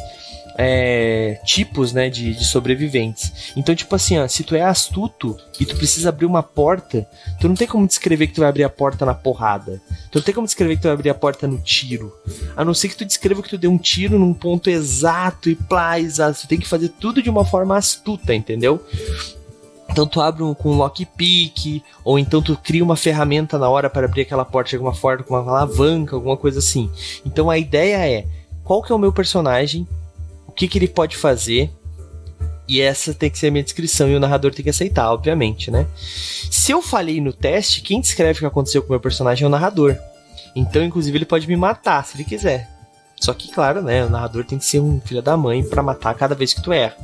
é, tipos, né, de, de, sobreviventes. Então, tipo assim, ó, se tu é astuto e tu precisa abrir uma porta, tu não tem como descrever que tu vai abrir a porta na porrada. Tu não tem como descrever que tu vai abrir a porta no tiro. A não ser que tu descreva que tu deu um tiro num ponto exato e plá, exato. Tu tem que fazer tudo de uma forma astuta, entendeu? Então tu abre um, com um lockpick, ou então tu cria uma ferramenta na hora para abrir aquela porta de alguma forma, com uma alavanca, alguma coisa assim. Então a ideia é, qual que é o meu personagem, que, que ele pode fazer. E essa tem que ser a minha descrição e o narrador tem que aceitar, obviamente, né? Se eu falei no teste, quem descreve o que aconteceu com o meu personagem é o narrador. Então, inclusive, ele pode me matar se ele quiser. Só que, claro, né? O narrador tem que ser um filho da mãe para matar cada vez que tu erra.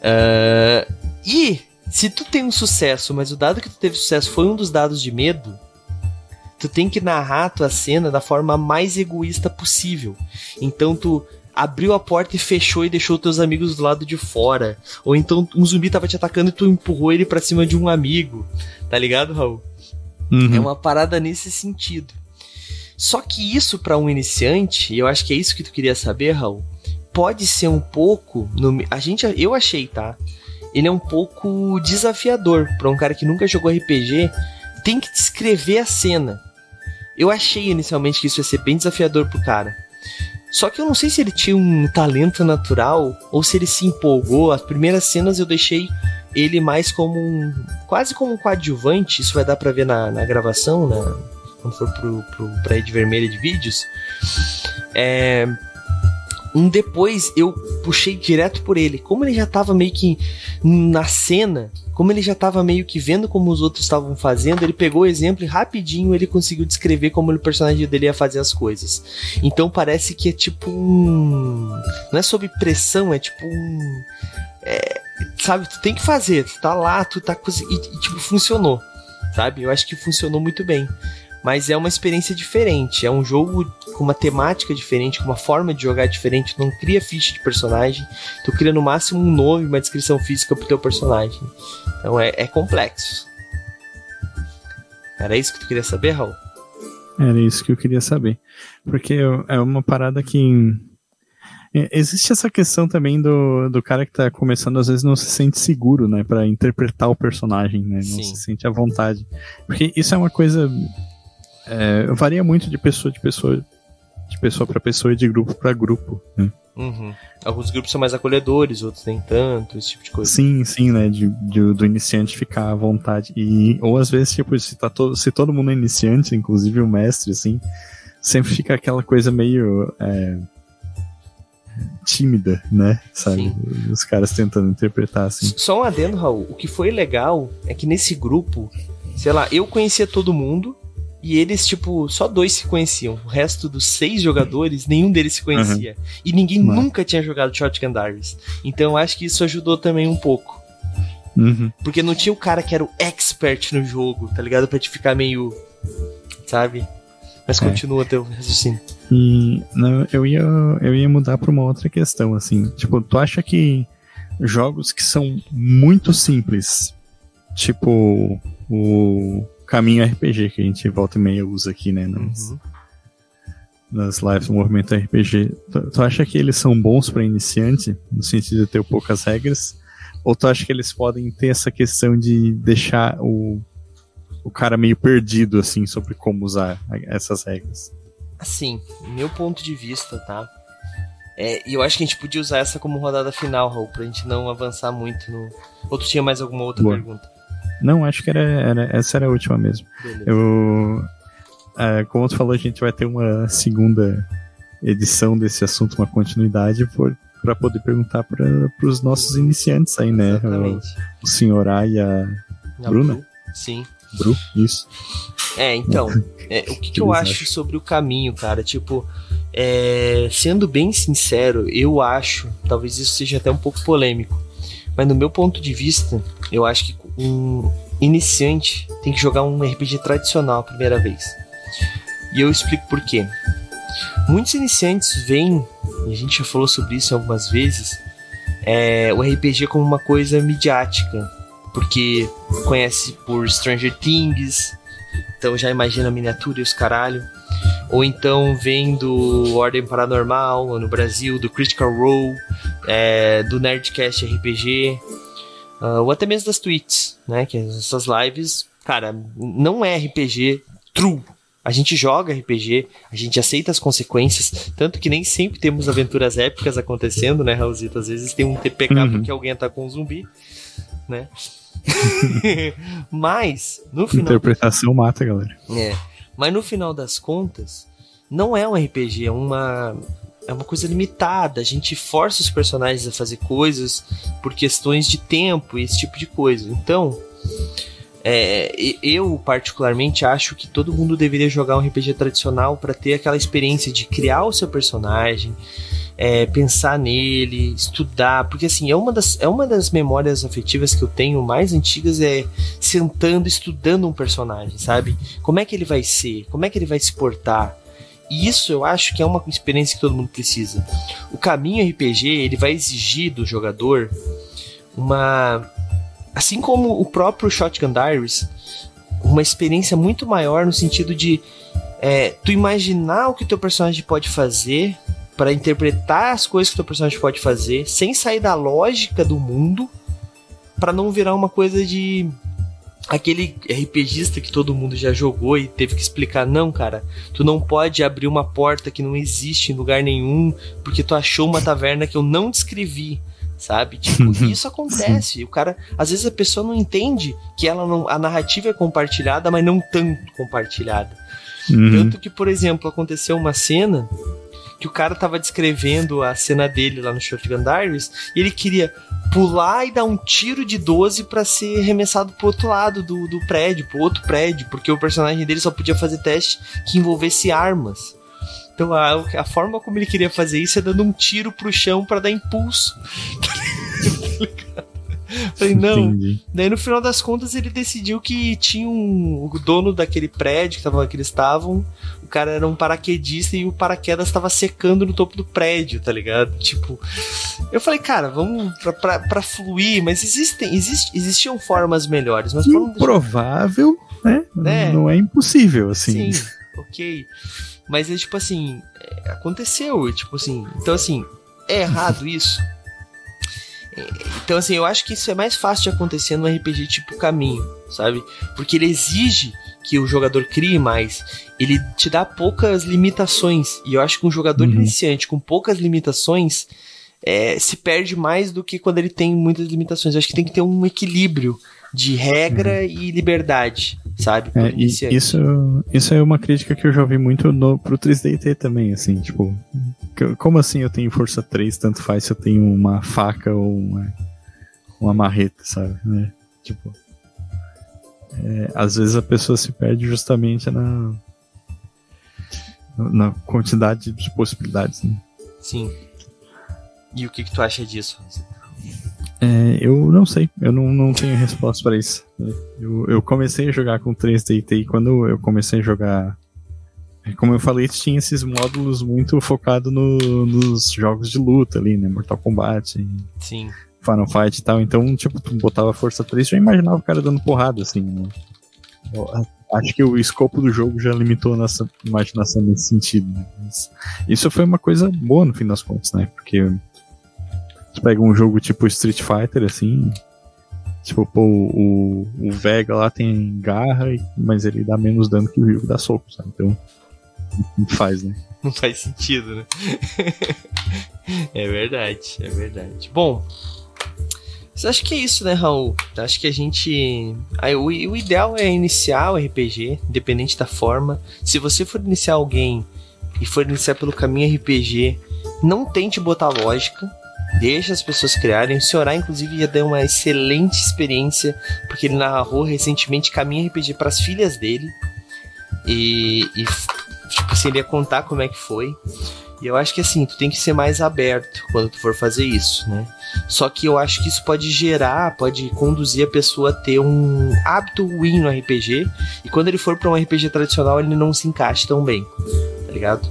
Uh, e se tu tem um sucesso, mas o dado que tu teve sucesso foi um dos dados de medo, tu tem que narrar a tua cena da forma mais egoísta possível. Então tu abriu a porta e fechou e deixou teus amigos do lado de fora. Ou então um zumbi tava te atacando e tu empurrou ele para cima de um amigo. Tá ligado, Raul? Uhum. É uma parada nesse sentido. Só que isso para um iniciante, e eu acho que é isso que tu queria saber, Raul, pode ser um pouco, no, a gente, eu achei, tá? Ele é um pouco desafiador para um cara que nunca jogou RPG, tem que descrever a cena. Eu achei inicialmente que isso ia ser bem desafiador pro cara. Só que eu não sei se ele tinha um talento natural ou se ele se empolgou. As primeiras cenas eu deixei ele mais como um. quase como um coadjuvante. Isso vai dar pra ver na, na gravação, né? Quando for pro, pro, pra rede vermelha de vídeos. É, um depois eu puxei direto por ele. Como ele já tava meio que na cena, como ele já tava meio que vendo como os outros estavam fazendo, ele pegou o exemplo e rapidinho ele conseguiu descrever como o personagem dele ia fazer as coisas. Então parece que é tipo um. Não é sob pressão, é tipo um. É, sabe, tu tem que fazer, tu tá lá, tu tá. E, e tipo, funcionou. Sabe? Eu acho que funcionou muito bem mas é uma experiência diferente. É um jogo com uma temática diferente, com uma forma de jogar diferente. Tu não cria ficha de personagem, tu cria no máximo um nome, uma descrição física pro teu personagem. Então é, é complexo. Era isso que tu queria saber, Raul? Era isso que eu queria saber. Porque é uma parada que. É, existe essa questão também do, do cara que tá começando, às vezes não se sente seguro, né, para interpretar o personagem, né, não Sim. se sente à vontade. Porque isso é uma coisa é, varia muito de pessoa de pessoa, de pessoa para pessoa e de grupo para grupo. Né? Uhum. Alguns grupos são mais acolhedores, outros nem tanto, esse tipo de coisa. Sim, sim, né? De, de- do iniciante ficar à vontade. E, ou às vezes, tipo, se, tá todo, se todo mundo é iniciante, inclusive o mestre, assim, sempre fica aquela coisa meio. é, tímida, né? Sabe? Os caras tentando interpretar, assim. Só um adendo, Raul. O que foi legal é que nesse grupo, sei lá, eu conhecia todo mundo e eles, tipo, só dois se conheciam. O resto dos seis jogadores, nenhum deles se conhecia. E ninguém Mas- nunca tinha jogado Shotgun Diaries. Então eu acho que isso ajudou também um pouco. Uhum. Porque não tinha o cara que era o expert no jogo, tá ligado? Pra te ficar meio. Sabe? Mas É. continua teu raciocínio. E não, eu, ia, eu ia mudar pra uma outra questão, assim. Tipo, tu acha que jogos que são muito simples, tipo o Caminho RPG, que a gente volta e meia usa aqui, né? Nas, Uhum. nas lives do Movimento RPG, tu, tu acha que eles são bons pra iniciante, no sentido de ter poucas regras? Ou tu acha que eles podem ter essa questão de deixar o, o cara meio perdido, assim, sobre como usar essas regras? Assim, meu ponto de vista, tá? É, e eu acho que a gente podia usar essa como rodada final, Raul, pra gente não avançar muito no. Ou tu tinha mais alguma outra Boa. pergunta? Não, acho que era, era- essa era a última mesmo. Beleza. Eu, é, como tu falou, a gente vai ter uma segunda edição desse assunto, uma continuidade, para poder perguntar para os nossos iniciantes aí, né? O, Exatamente. o senhor A e a Na Bruna? Bru? Sim. Bru, isso. É, então, é, o que, que eu acho acham? sobre o caminho, cara? Tipo, é, sendo bem sincero, eu acho, talvez isso seja até um pouco polêmico, mas no meu ponto de vista, eu acho que um iniciante tem que jogar um RPG tradicional a primeira vez. E eu explico por quê. Muitos iniciantes veem, e a gente já falou sobre isso algumas vezes, é, o RPG como uma coisa midiática, porque conhece por Stranger Things, então já imagina a miniatura e os caralho. Ou então vem do Ordem Paranormal no Brasil, do Critical Role, é, do Nerdcast RPG, ah, ou até mesmo das tweets, né? Que essas lives, cara, não é RPG true. A gente joga RPG, a gente aceita as consequências, tanto que nem sempre temos aventuras épicas acontecendo, né, Raulzito? Às vezes tem um TPK Uhum. porque alguém tá com um zumbi, né? Mas, no final Interpretação mata, galera. é. Mas no final das contas, não é um RPG, é uma. É uma coisa limitada. A gente força os personagens a fazer coisas por questões de tempo e esse tipo de coisa. Então, é, eu particularmente acho que todo mundo deveria jogar um RPG tradicional para ter aquela experiência de criar o seu personagem, é, pensar nele, estudar, porque assim, é uma, das, é uma das memórias afetivas que eu tenho mais antigas é sentando, estudando um personagem, sabe? Como é que ele vai ser? Como é que ele vai se portar? E isso eu acho que é uma experiência que todo mundo precisa. O caminho RPG, ele vai exigir do jogador uma assim como o próprio Shotgun Diaries, uma experiência muito maior no sentido de é, tu imaginar o que teu personagem pode fazer para interpretar as coisas que teu personagem pode fazer sem sair da lógica do mundo para não virar uma coisa de aquele RPGista que todo mundo já jogou e teve que explicar não, cara, tu não pode abrir uma porta que não existe em lugar nenhum porque tu achou uma taverna que eu não descrevi. Sabe? Tipo, isso acontece. O cara, às vezes a pessoa não entende que ela não, a narrativa é compartilhada, mas não tanto compartilhada. Uhum. Tanto que, por exemplo, aconteceu uma cena que o cara tava descrevendo a cena dele lá no Shotgun Diaries e ele queria pular e dar um tiro de 12 pra ser arremessado pro outro lado do, do prédio, pro outro prédio, porque o personagem dele só podia fazer teste que envolvesse armas. Então a, a forma como ele queria fazer isso é dando um tiro pro chão pra dar impulso. Falei, não, Entendi. Daí no final das contas ele decidiu que tinha um. O dono daquele prédio que, tava, que eles estavam. O cara era um paraquedista e o paraquedas estava secando no topo do prédio, tá ligado? Tipo. Eu falei, cara, vamos pra, pra, pra fluir, mas existem. Exist, existiam formas melhores, mas. Improvável, né? É. Não é impossível, assim. Sim, ok. Mas é tipo assim, é, aconteceu, tipo assim, então assim, é errado isso? Então assim, eu acho que isso é mais fácil de acontecer no RPG tipo caminho, sabe? Porque ele exige que o jogador crie mais, ele te dá poucas limitações. E eu acho que um jogador uhum. iniciante com poucas limitações é, se perde mais do que quando ele tem muitas limitações. Eu acho que tem que ter um equilíbrio de regra uhum. e liberdade, sabe? É, isso, isso é uma crítica que eu já ouvi muito no, pro 3DT também, assim, tipo, como assim eu tenho força 3, tanto faz se eu tenho uma faca ou uma, uma marreta, sabe? Né? Tipo, é, às vezes a pessoa se perde justamente na, na quantidade de possibilidades, né? Sim. E o que, que tu acha disso, é, eu não sei, eu não, não tenho resposta para isso. Eu, eu comecei a jogar com 3DT e quando eu comecei a jogar. Como eu falei, tinha esses módulos muito focados no, nos jogos de luta ali, né? Mortal Kombat. Sim. Final Fight e tal. Então, tipo, tu botava força 3 já imaginava o cara dando porrada, assim, né? Eu, acho que o escopo do jogo já limitou a nossa imaginação nesse sentido. Né? Mas isso foi uma coisa boa no fim das contas, né? Porque Tu pega um jogo tipo Street Fighter, assim. Tipo, pô, o, o Vega lá tem garra, mas ele dá menos dano que o Ryu dá soco, sabe? Então, não faz, né? Não faz sentido, né? é verdade, é verdade. Bom, mas acho que é isso, né, Raul? Acho que a gente. O, ideal é iniciar o RPG, independente da forma. Se você for iniciar alguém e for iniciar pelo caminho RPG, não tente botar lógica deixa as pessoas criarem. O Senhorá, inclusive, já deu uma excelente experiência, porque ele narrou recentemente Caminho RPG para as filhas dele. E, e, tipo assim, ele contar como é que foi. E eu acho que assim, tu tem que ser mais aberto quando tu for fazer isso, né? Só que eu acho que isso pode gerar, pode conduzir a pessoa a ter um hábito ruim no RPG. E quando ele for para um RPG tradicional, ele não se encaixa tão bem, tá ligado?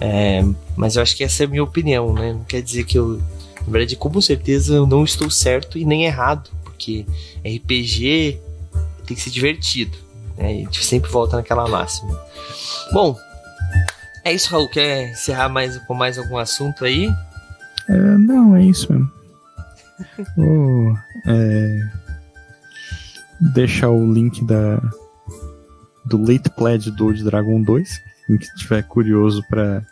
É, mas eu acho que essa é a minha opinião, né? Não quer dizer que eu na verdade, com certeza eu não estou certo e nem errado, porque RPG tem que ser divertido. Né? A gente sempre volta naquela máxima. Bom, é isso, Raul. Quer encerrar mais, com mais algum assunto aí? É, não, é isso mesmo. Vou é, deixar o link da, do Late Pledge do Dragon 2. Quem estiver curioso para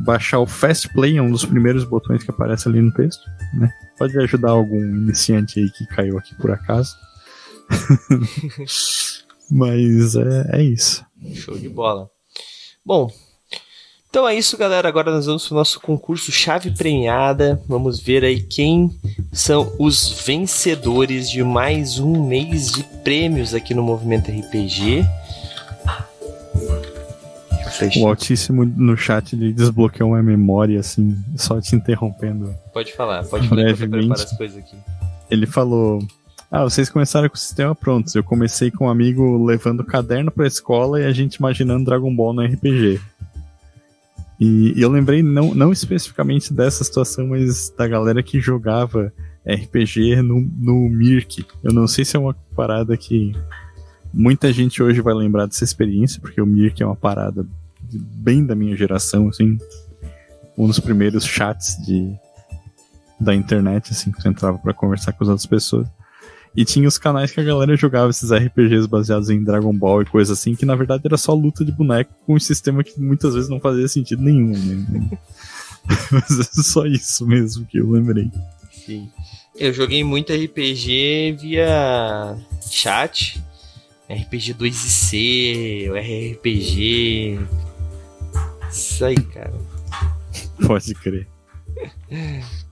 baixar o Fast Play, é um dos primeiros botões que aparece ali no texto, né? Pode ajudar algum iniciante aí que caiu aqui por acaso. Mas é, é isso. Show de bola. Bom, então é isso, galera. Agora nós vamos para o nosso concurso Chave Premiada. Vamos ver aí quem são os vencedores de mais um mês de prêmios aqui no Movimento RPG. O Altíssimo no chat ele desbloqueou uma memória, assim, só te interrompendo. Pode falar, pode falar brevemente. as coisas aqui. Ele falou: Ah, vocês começaram com o sistema pronto. Eu comecei com um amigo levando caderno pra escola e a gente imaginando Dragon Ball no RPG. E, eu lembrei, não, não especificamente dessa situação, mas da galera que jogava RPG no, no Mirk. Eu não sei se é uma parada que muita gente hoje vai lembrar dessa experiência, porque o Mirk é uma parada bem da minha geração, assim. Um dos primeiros chats de, da internet, assim, que você entrava para conversar com as outras pessoas. E tinha os canais que a galera jogava esses RPGs baseados em Dragon Ball e coisa assim, que na verdade era só luta de boneco com um sistema que muitas vezes não fazia sentido nenhum, né? Mas é só isso mesmo que eu lembrei. Sim. Eu joguei muito RPG via chat, RPG 2C, RPG isso aí, cara. Pode crer.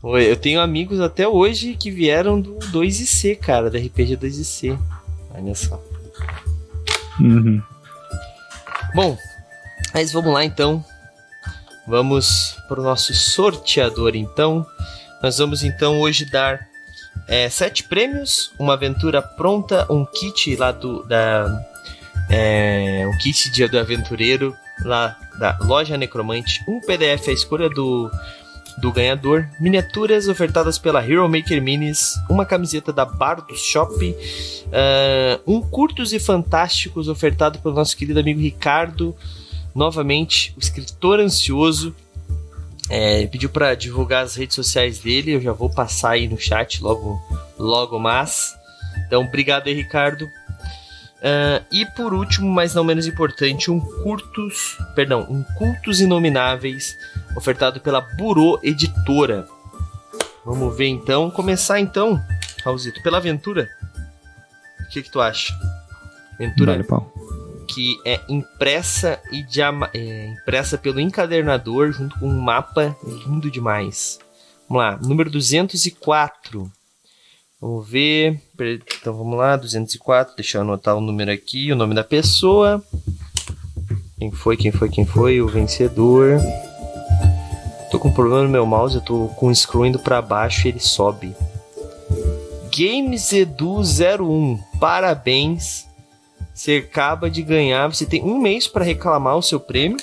Eu tenho amigos até hoje que vieram do 2C, cara, da RPG 2C. Olha só. Uhum. Bom, mas vamos lá então. Vamos para o nosso sorteador então. Nós vamos então hoje dar é, sete prêmios, uma aventura pronta, um kit lá do da é, um kit dia do aventureiro lá da loja Necromante, um PDF à escolha do, do ganhador, miniaturas ofertadas pela Hero Maker Minis, uma camiseta da Bar do Shop, uh, um Curtos e Fantásticos ofertado pelo nosso querido amigo Ricardo, novamente, o escritor ansioso. É, pediu para divulgar as redes sociais dele, eu já vou passar aí no chat logo, logo mais. Então, obrigado aí, Ricardo. Uh, e por último, mas não menos importante, um curtos, perdão, um cultos inomináveis ofertado pela Burô Editora. Vamos ver então, começar então, Raulzito, pela aventura. O que, que tu acha? Aventura Vale, pau. que é impressa e diama- é, impressa pelo encadernador junto com um mapa lindo demais. Vamos lá, número 204. Vamos ver. Então vamos lá, 204. Deixa eu anotar o número aqui, o nome da pessoa. Quem foi, quem foi, quem foi? O vencedor. Tô com um problema no meu mouse, eu tô com o scroll indo pra baixo e ele sobe. GamesEdu01, parabéns. Você acaba de ganhar. Você tem um mês para reclamar o seu prêmio.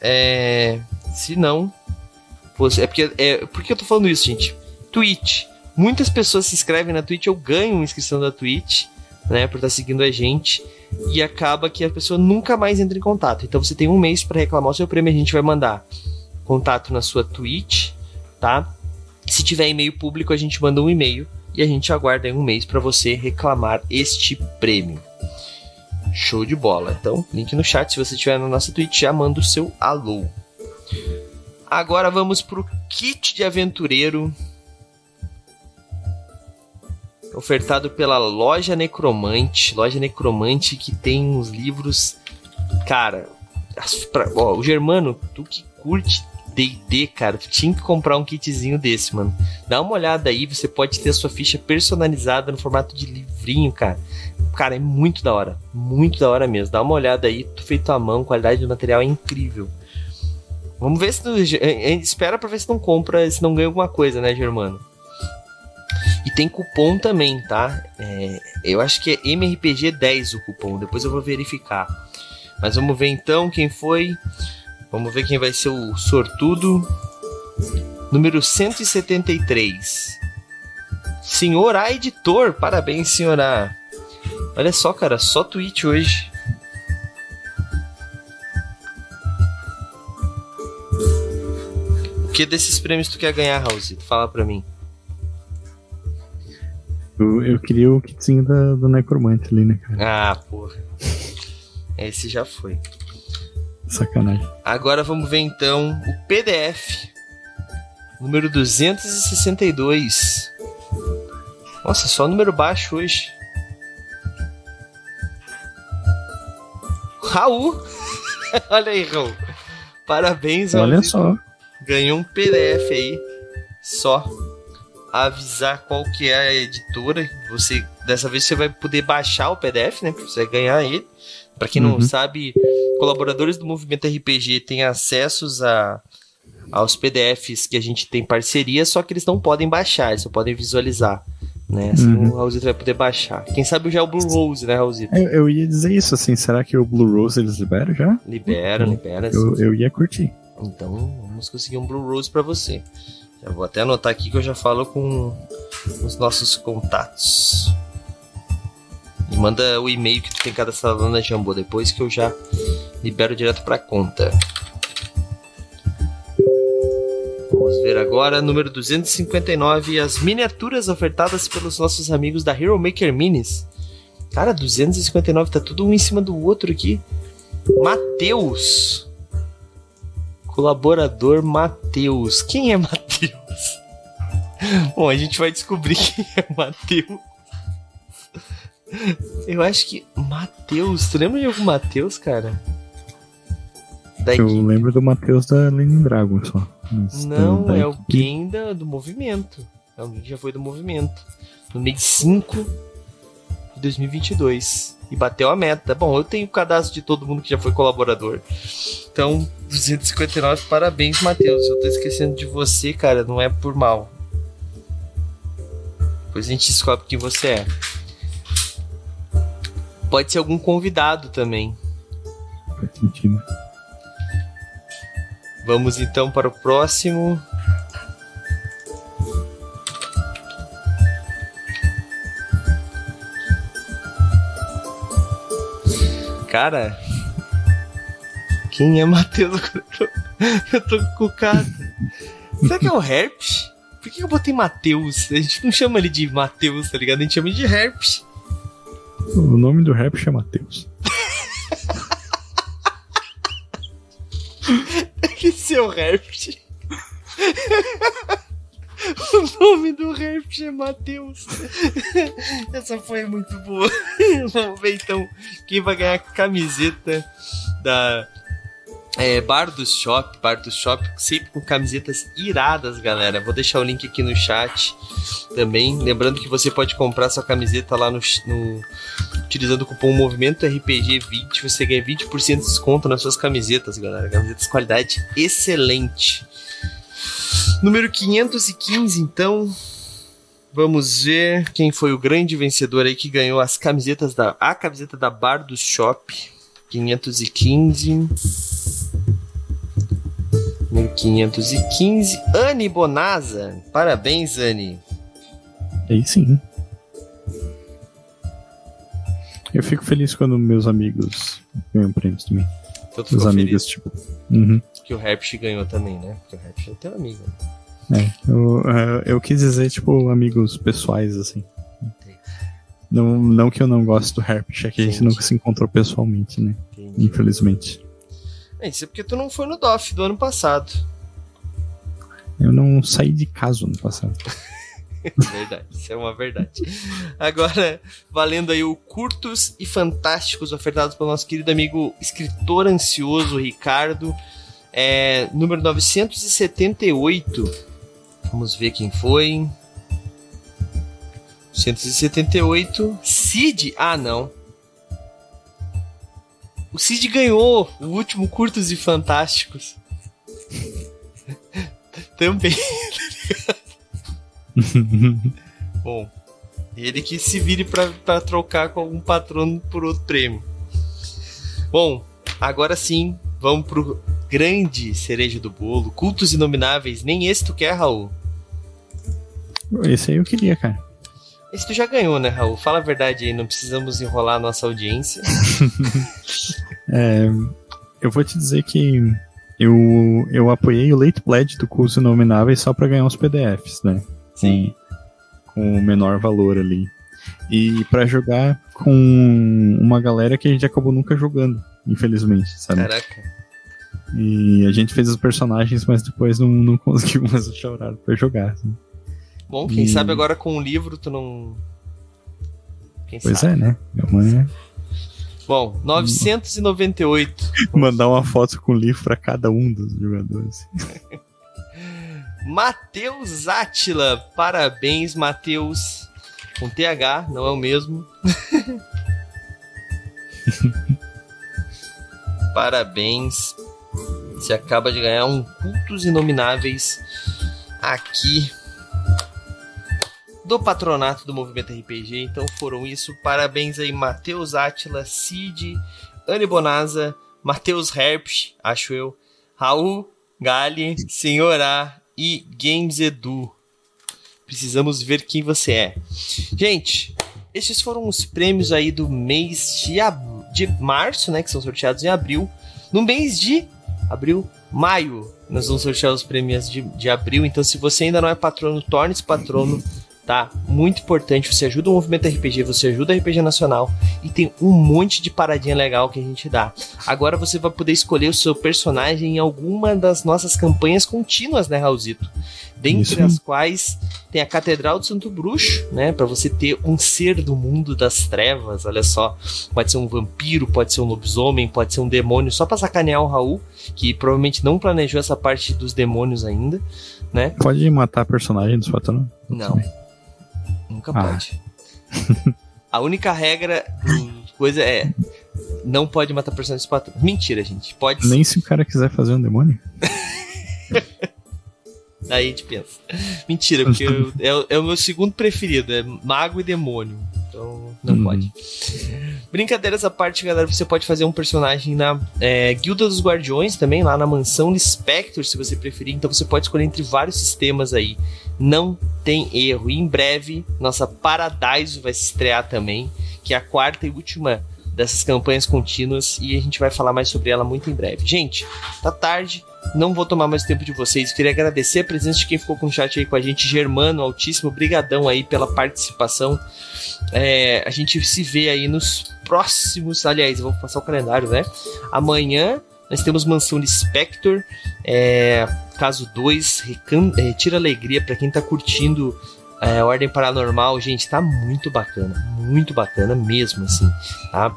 É. Se não. Você, é porque. É, por que eu tô falando isso, gente? Twitch. Muitas pessoas se inscrevem na Twitch, eu ganho uma inscrição da Twitch, né? Por estar seguindo a gente. E acaba que a pessoa nunca mais entra em contato. Então você tem um mês para reclamar o seu prêmio. A gente vai mandar contato na sua Twitch, tá? Se tiver e-mail público, a gente manda um e-mail e a gente aguarda um mês para você reclamar este prêmio. Show de bola. Então, link no chat. Se você estiver na nossa Twitch, já manda o seu alô. Agora vamos pro kit de aventureiro. Ofertado pela Loja Necromante. Loja Necromante que tem uns livros. Cara, pra- ó, o Germano, tu que curte DD, cara, tu tinha que comprar um kitzinho desse, mano. Dá uma olhada aí, você pode ter a sua ficha personalizada no formato de livrinho, cara. Cara, é muito da hora. Muito da hora mesmo. Dá uma olhada aí, tudo feito à mão, qualidade do material é incrível. Vamos ver se. tu- eh, eh, espera pra ver se não compra, se não ganha alguma coisa, né, Germano? E tem cupom também, tá? É, eu acho que é MRPG10 o cupom, depois eu vou verificar. Mas vamos ver então quem foi. Vamos ver quem vai ser o sortudo. Número 173. Senhor A editor, parabéns, senhor A. Olha só, cara, só tweet hoje. O que desses prêmios tu quer ganhar, Raulzito? Fala pra mim. Eu, eu queria o kitzinho da, do Necromante ali, né, cara? Ah, porra. Esse já foi. Sacanagem. Agora vamos ver então o PDF. Número 262. Nossa, só número baixo hoje. Raul! Olha aí, Raul. Parabéns, Olha só. Ganhou um PDF aí. Só avisar qual que é a editora. Você dessa vez você vai poder baixar o PDF, né? Você vai ganhar ele. Para quem não Uhum. sabe, colaboradores do Movimento RPG têm acessos a aos PDFs que a gente tem parceria, só que eles não podem baixar, eles só podem visualizar. Né? Assim Uhum. o Raulzito vai poder baixar. Quem sabe já é o Blue Rose, né, Raulzito? Eu, eu ia dizer isso, assim, será que o Blue Rose eles liberam já? Libera, libera. Eu, eu ia curtir. Então, vamos conseguir um Blue Rose pra você. Já vou até anotar aqui que eu já falo com os nossos contatos. E manda o e-mail que tu tem cadastrado lá na Jambô depois que eu já libero direto pra conta. Vamos ver agora, número 259, as miniaturas ofertadas pelos nossos amigos da Hero Maker Minis. Cara, 259, tá tudo um em cima do outro aqui. Matheus. Colaborador Matheus. Quem é Matheus? Bom, a gente vai descobrir quem é Matheus. Eu acho que. Matheus. Tu lembra de algum Matheus, cara? Da Eu equipe? lembro do Matheus da Lenin Dragon só. Não, é alguém da, do movimento. É alguém que já foi do movimento. No mês 5 de 2022. E bateu a meta. Bom, eu tenho o cadastro de todo mundo que já foi colaborador. Então, 259, parabéns, Matheus. Eu tô esquecendo de você, cara. Não é por mal. Depois a gente descobre quem você é. Pode ser algum convidado também. Faz sentido. Vamos então para o próximo. Cara, quem é Matheus? Eu tô cucado. Será que é o Herp? Por que eu botei Matheus? A gente não chama ele de Matheus, tá ligado? A gente chama ele de Herp. O nome do rap chama Matheus. que seu rap. O nome do rap é Matheus. Essa foi muito boa. Vamos ver então quem vai ganhar a camiseta da é, Bar do Shop, Bar do Shop, sempre com camisetas iradas, galera. Vou deixar o link aqui no chat também. Lembrando que você pode comprar sua camiseta lá no, no utilizando o cupom Movimento RPG 20, você ganha 20% de desconto nas suas camisetas, galera. Camisetas de qualidade excelente. Número 515, então. Vamos ver quem foi o grande vencedor aí que ganhou as camisetas da a camiseta da Bar do Shop. 515. 1515. Anne Bonaza. Parabéns, Anne. Aí sim. Eu fico feliz quando meus amigos ganham prêmios também. Meus amigos, tipo. Uhum. Que o Herpes ganhou também, né? Porque o Herpes é teu amigo. É, eu, uh, eu quis dizer, tipo, amigos pessoais, assim. Não, não que eu não gosto do Herpes, é que a gente nunca se encontrou pessoalmente, né? Entendi. Infelizmente. É, isso é porque tu não foi no DOF do ano passado. Eu não saí de casa no passado. verdade, isso é uma verdade. Agora, valendo aí o Curtos e Fantásticos ofertados pelo nosso querido amigo escritor ansioso Ricardo. É, número 978. Vamos ver quem foi. 178. Cid. Ah, não. O Cid ganhou o último Curtos e Fantásticos. Também, Bom, ele que se vire para trocar com algum patrono por outro prêmio. Bom, agora sim, vamos pro grande cereja do bolo. Cultos Inomináveis. Nem esse tu quer, Raul? Esse aí eu queria, cara. Esse tu já ganhou, né, Raul? Fala a verdade aí, não precisamos enrolar a nossa audiência. é, eu vou te dizer que eu, eu apoiei o Late Pledge do curso Inomináveis só para ganhar os PDFs, né? Sim. Com o menor valor ali. E para jogar com uma galera que a gente acabou nunca jogando, infelizmente, sabe? Caraca. E a gente fez os personagens, mas depois não, não conseguiu mais achar horário pra jogar. Assim. Bom, quem e... sabe agora com o livro tu não. Quem pois sabe? é, né? Minha mãe Bom, 998. Mandar uma foto com o livro para cada um dos jogadores. Matheus Átila. Parabéns, Matheus. Com TH, não é o mesmo. Parabéns. Você acaba de ganhar um Cultos Inomináveis aqui do patronato do Movimento RPG. Então foram isso. Parabéns aí, Matheus Átila, Cid, Anne Bonaza, Matheus Herpsch, acho eu, Raul Gali, Senhorá e Games Edu. Precisamos ver quem você é. Gente, esses foram os prêmios aí do mês de, de março, né? Que são sorteados em abril. No mês de abril, maio, nós vamos sortear os prêmios de, de abril. Então, se você ainda não é patrono, torne-se patrono tá? Muito importante. Você ajuda o movimento RPG, você ajuda a RPG Nacional e tem um monte de paradinha legal que a gente dá. Agora você vai poder escolher o seu personagem em alguma das nossas campanhas contínuas, né, Raulzito? Dentre Isso. as quais tem a Catedral do Santo Bruxo, né? Para você ter um ser do mundo das trevas. Olha só, pode ser um vampiro, pode ser um lobisomem, pode ser um demônio, só pra sacanear o Raul, que provavelmente não planejou essa parte dos demônios ainda, né? Pode matar personagem dos patronos? Não. Nunca ah. pode. a única regra coisa é não pode matar personagens patrões. Mentira, gente. Pode Nem se o cara quiser fazer um demônio. Aí a gente pensa. Mentira, porque eu, é, é, o meu segundo preferido, é mago e demônio. Então não hum. pode. Brincadeiras à parte, galera, você pode fazer um personagem na é, Guilda dos Guardiões também, lá na mansão de Spectre, se você preferir. Então você pode escolher entre vários sistemas aí não tem erro. E em breve, nossa Paradise vai se estrear também, que é a quarta e última dessas campanhas contínuas e a gente vai falar mais sobre ela muito em breve. Gente, tá tarde, não vou tomar mais tempo de vocês. Queria agradecer a presença de quem ficou com o chat aí com a gente, Germano, altíssimo, brigadão aí pela participação. É, a gente se vê aí nos próximos, aliás, vou passar o calendário, né? Amanhã nós temos Mansão de Spector, é, caso 2, é, tira alegria para quem tá curtindo é, Ordem Paranormal, gente, tá muito bacana, muito bacana mesmo, assim, tá?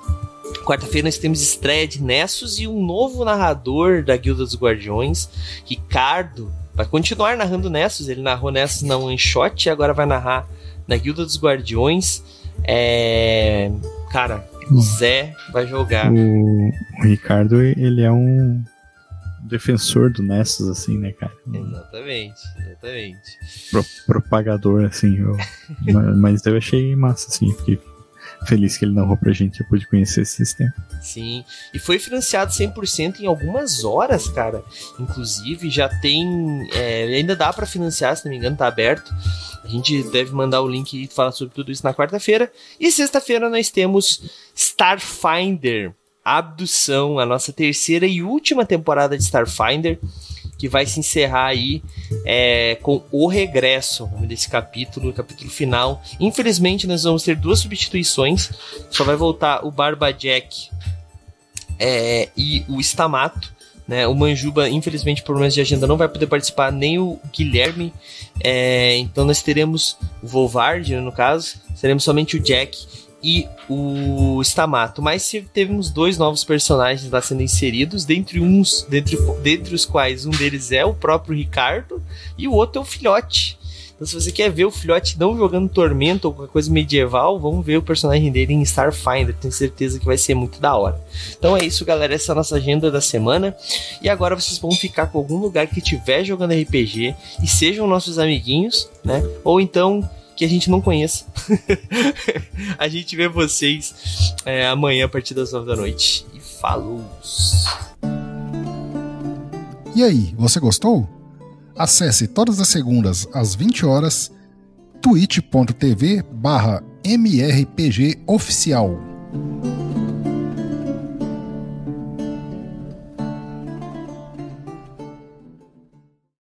Quarta-feira nós temos estreia de Nessus e um novo narrador da Guilda dos Guardiões, Ricardo, vai continuar narrando Nessus, ele narrou Nessus na One Shot e agora vai narrar na Guilda dos Guardiões. É... Cara, o Zé vai jogar. O, o Ricardo, ele é um defensor do Nessus, assim, né, cara? Exatamente, exatamente. Pro, propagador, assim. Eu, mas eu achei massa, assim, fiquei feliz que ele narrou pra gente, eu pude conhecer esse sistema. Sim, e foi financiado 100% em algumas horas, cara. Inclusive, já tem. É, ainda dá para financiar, se não me engano, tá aberto. A gente deve mandar o link e falar sobre tudo isso na quarta-feira. E sexta-feira nós temos Starfinder Abdução, a nossa terceira e última temporada de Starfinder que vai se encerrar aí é, com o regresso, desse capítulo, o capítulo final. Infelizmente, nós vamos ter duas substituições. Só vai voltar o Barba Jack é, e o Stamato. Né? O Manjuba, infelizmente, por problemas de agenda, não vai poder participar, nem o Guilherme. É, então nós teremos o Volvard, no caso, teremos somente o Jack e o Stamato. Mas tivemos dois novos personagens lá sendo inseridos, dentre uns, dentre, dentre os quais um deles é o próprio Ricardo e o outro é o filhote. Então, se você quer ver o filhote não jogando Tormento ou qualquer coisa medieval, vamos ver o personagem dele em Starfinder. Tenho certeza que vai ser muito da hora. Então é isso, galera. Essa é a nossa agenda da semana. E agora vocês vão ficar com algum lugar que estiver jogando RPG e sejam nossos amiguinhos, né? Ou então que a gente não conheça. a gente vê vocês é, amanhã a partir das 9 da noite. E falou! E aí, você gostou? Acesse todas as segundas às 20 horas twitch.tv barra mrpgoficial.